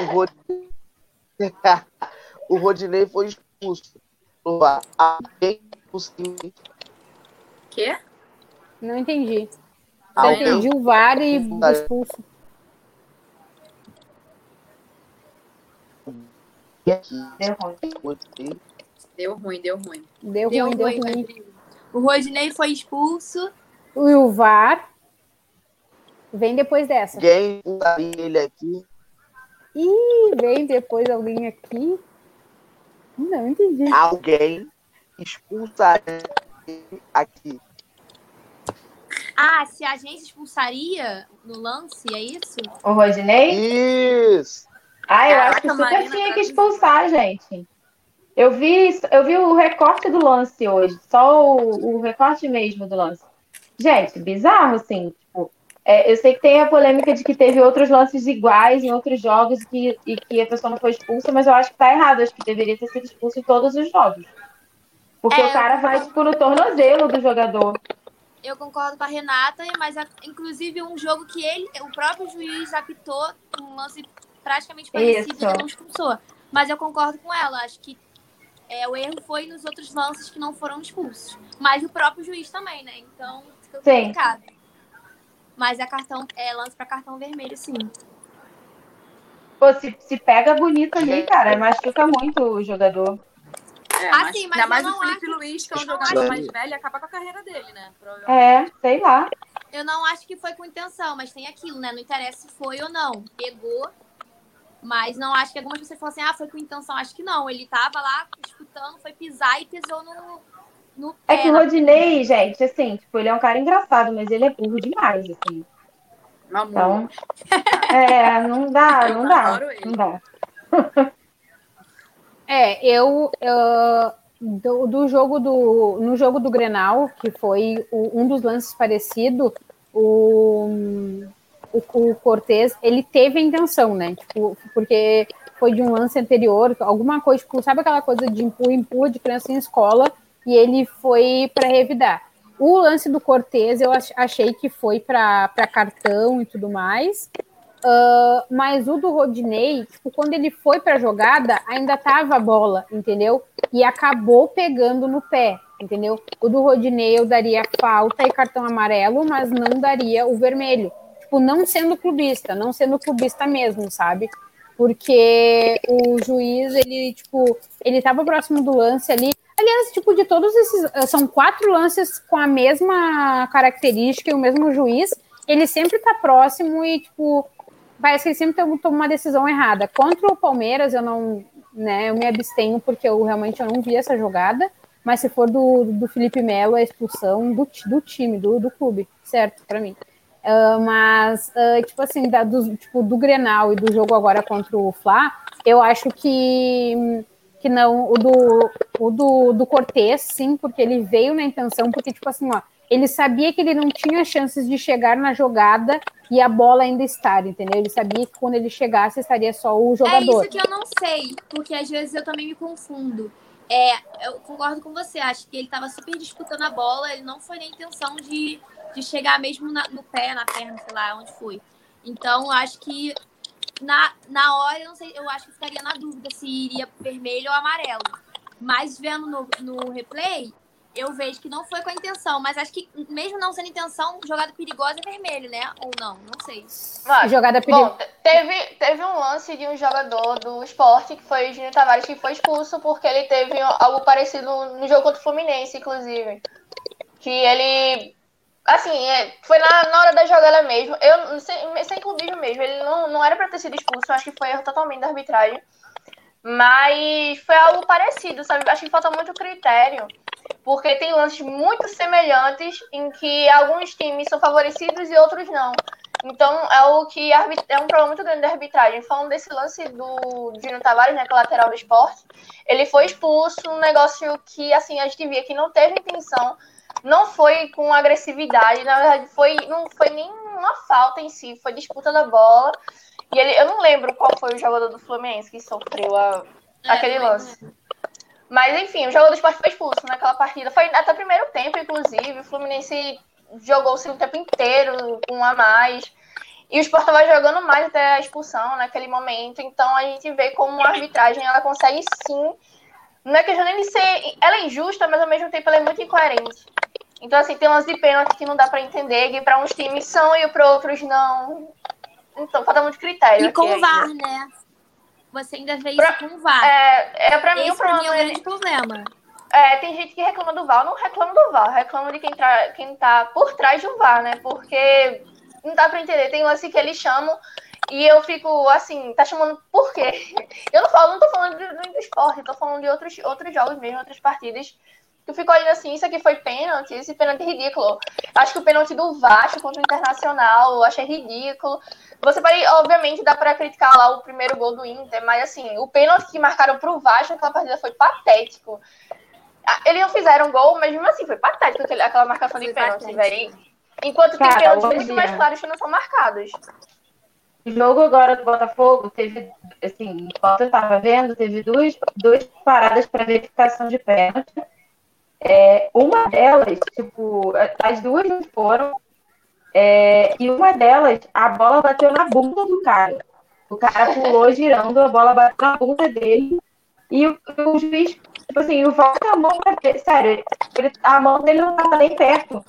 o, Rod... *laughs* o Rodinei foi expulso. Alguém conseguiu. Quê? Não entendi. Eu Alguém entendi o VAR e expulso. Deu ruim. Deu ruim, deu ruim. Deu Deu ruim, deu ruim. O Rodinei foi expulso. E o VAR vem depois dessa. Alguém usaria ele aqui. Ih, vem depois alguém aqui. Não entendi. Alguém expulsaria ele aqui. Ah, se a gente expulsaria no lance, é isso? O Rodinei? Isso! Ah, eu Caraca, acho que super Marina, tinha que expulsar, gente. Eu vi, eu vi o recorte do lance hoje, só o, o recorte mesmo do lance. Gente, bizarro, assim. Tipo, é, eu sei que tem a polêmica de que teve outros lances iguais em outros jogos que, e que a pessoa não foi expulsa, mas eu acho que tá errado. Eu acho que deveria ter sido expulso em todos os jogos. Porque É, o cara vai, tipo, no tornozelo do jogador. Eu concordo com a Renata, mas inclusive um jogo que ele, o próprio juiz apitou um lance praticamente parecido Isso. e não expulsou. Mas eu concordo com ela, acho que é, o erro foi nos outros lances que não foram expulsos. Mas o próprio juiz também, né? Então fica Sim. Mas é cartão, é lance para cartão vermelho, sim. Pô, se, se pega bonito ali, cara, machuca muito o jogador. É, Ah, mas, sim, mas ainda eu mais não o Felipe acho- Luiz, que é um eu não jogador acho- mais velho, acaba com a carreira dele, né? Provavelmente. É, sei lá. Eu não acho que foi com intenção, mas tem aquilo, né? Não interessa se foi ou não. Pegou. Mas não acho que algumas pessoas falam assim, ah, foi com intenção. Acho que não. Ele tava lá disputando, foi pisar e pisou no, no É pé. que o Rodinei, gente, assim, tipo, ele é um cara engraçado, mas ele é burro demais, assim. Então, é, não dá, *laughs* não dá, adoro ele. não dá. É, eu ah, do, do jogo do no jogo do Grenal, que foi o- um dos lances parecido, o, o, o Cortez, ele teve a intenção, né? Tipo, porque foi de um lance anterior, alguma coisa, tipo, sabe aquela coisa de empurra, empurra de criança em escola, e ele foi para revidar. O lance do Cortez eu ach- achei que foi para cartão e tudo mais. Ah, mas o do Rodinei, tipo, quando ele foi para a jogada, ainda tava a bola, entendeu? E acabou pegando no pé, entendeu? O do Rodinei eu daria falta e cartão amarelo, mas não daria o vermelho. Tipo, não sendo clubista, não sendo clubista mesmo, sabe? Porque o juiz, ele, tipo, ele tava próximo do lance ali. Aliás, tipo, de todos esses. São quatro lances com a mesma característica e o mesmo juiz. Ele sempre tá próximo e, tipo, parece que ele sempre toma- uma decisão errada. Contra o Palmeiras, eu não, né, eu me abstenho porque eu realmente eu não vi essa jogada. Mas se for do, do Felipe Melo, é expulsão do, do time, do, do clube, certo, para mim. Ah, mas, ah, tipo assim, da, do, tipo, do Grenal e do jogo agora contra o Fla, eu acho que, que não, o do, o do, do Cortez, sim, porque ele veio na intenção, porque, tipo assim, ó, ele sabia que ele não tinha chances de chegar na jogada e a bola ainda estar, entendeu? Ele sabia que quando ele chegasse estaria só o É jogador. isso que eu não sei, porque às vezes eu também me confundo. É, eu concordo com você, acho que ele tava super disputando a bola, ele não foi na intenção de, de chegar mesmo na- no pé, na perna, sei lá, onde foi. Então, acho que na, na hora, eu não sei, eu acho que ficaria na dúvida se iria vermelho ou amarelo. Mas vendo no, no replay, eu vejo que não foi com a intenção, mas acho que mesmo não sendo intenção, jogada perigosa é vermelho, né? Ou não, não sei. Mas, Jogada perigosa. bom, te- teve, teve um lance de um jogador do esporte, que foi o Júnior Tavares, que foi expulso porque ele teve algo parecido no jogo contra o Fluminense, inclusive. Que ele. Assim, é, foi na, na hora da jogada mesmo. Eu, sem, sem clubismo mesmo, ele não, não era pra ter sido expulso, acho que foi erro totalmente da arbitragem. Mas foi algo parecido, sabe? Acho que falta muito critério. Porque tem lances muito semelhantes em que alguns times são favorecidos e outros não. Então é o que é um problema muito grande da arbitragem. Falando desse lance do Dino Tavares, né, que é lateral do esporte, ele foi expulso, um negócio que assim a gente via que não teve intenção, não foi com agressividade, na verdade foi não foi nem uma falta em si, foi disputa da bola. E ele, eu não lembro qual foi o jogador do Fluminense que sofreu a- É, aquele lance. Mas enfim, o jogador do esporte foi expulso naquela partida. Foi até o primeiro tempo, inclusive. O Fluminense jogou o segundo tempo inteiro com um a mais. E o Sport estava jogando mais até a expulsão naquele momento. Então a gente vê como a arbitragem ela consegue sim. Não é questão nem de ser. Ela é injusta, mas ao mesmo tempo ela é muito incoerente. Então, assim, tem umas de pênalti que não dá pra entender, que para uns times são e para outros não. Então, falta muito critério. E com o ainda. VAR, né? Você ainda vê isso Pra- com o VAR. É, é para mim o Esse pra mim é o problema. grande problema. É, tem gente que reclama do VAR, não reclamo do VAR, reclamo de quem, tra... quem tá por trás do VAR, né? Porque não dá pra entender. Tem lance que eles chamam e eu fico assim, tá chamando por quê? *laughs* Eu não falo, não tô falando do, do esporte, tô falando de outros, outros jogos mesmo, outras partidas Tu ficou olhando assim, isso aqui foi pênalti, esse pênalti é ridículo. Acho que o pênalti do Vasco contra o Internacional, eu achei ridículo. Você pode, obviamente, dá pra criticar lá o primeiro gol do Inter, mas assim, o pênalti que marcaram pro Vasco naquela partida foi patético. Ah, Eles não fizeram gol, mas mesmo assim, foi patético aquela marcação de pênalti, velho. Enquanto tem Cara, pênaltis hoje muito mais claros que não são marcados. O jogo agora do Botafogo teve, assim, enquanto eu tava vendo, teve duas, duas paradas para verificação de pênalti. É, uma delas, tipo, as duas não foram. é, e uma delas, a bola bateu na bunda do cara. O cara pulou girando, a bola bateu na bunda dele. E o, o juiz, tipo assim, o volta a mão pra ver. Sério, ele- a mão dele não tava nem perto.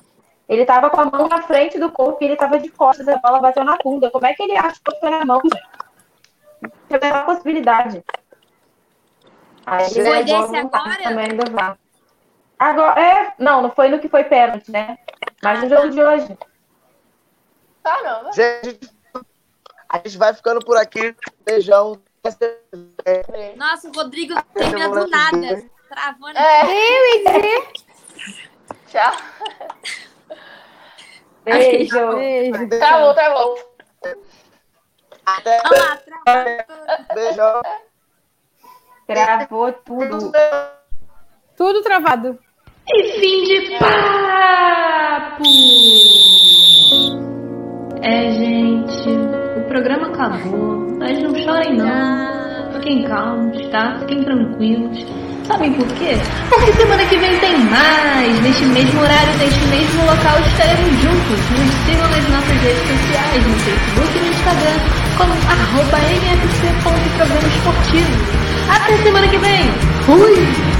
Ele tava com a mão na frente do corpo e ele tava de costas, a bola bateu na bunda. Como é que ele acha que foi na mão, gente? Teve a possibilidade. Aí Foi levou desse agora? também do VAR. Agora, é, não, não foi no que foi pênalti, né? Mas no jogo de hoje. Caramba. Gente, a gente vai ficando por aqui. Beijão. Nossa, o Rodrigo termina do nada. Travando. É. *laughs* Tchau. Beijo. Beijo. Travou, travou. Até. Olha lá, travando. Beijão. Gravou tudo. Tudo travado. E fim de papo! É, gente, o programa acabou, mas não chorem não. Fiquem calmos, tá? Fiquem tranquilos. Sabem por quê? Porque semana que vem tem mais! Neste mesmo horário, neste mesmo local, estaremos juntos. Nos sigam nas nossas redes sociais, no Facebook e no Instagram, como arroba mfc.programa esportivo. Até semana que vem! Fui!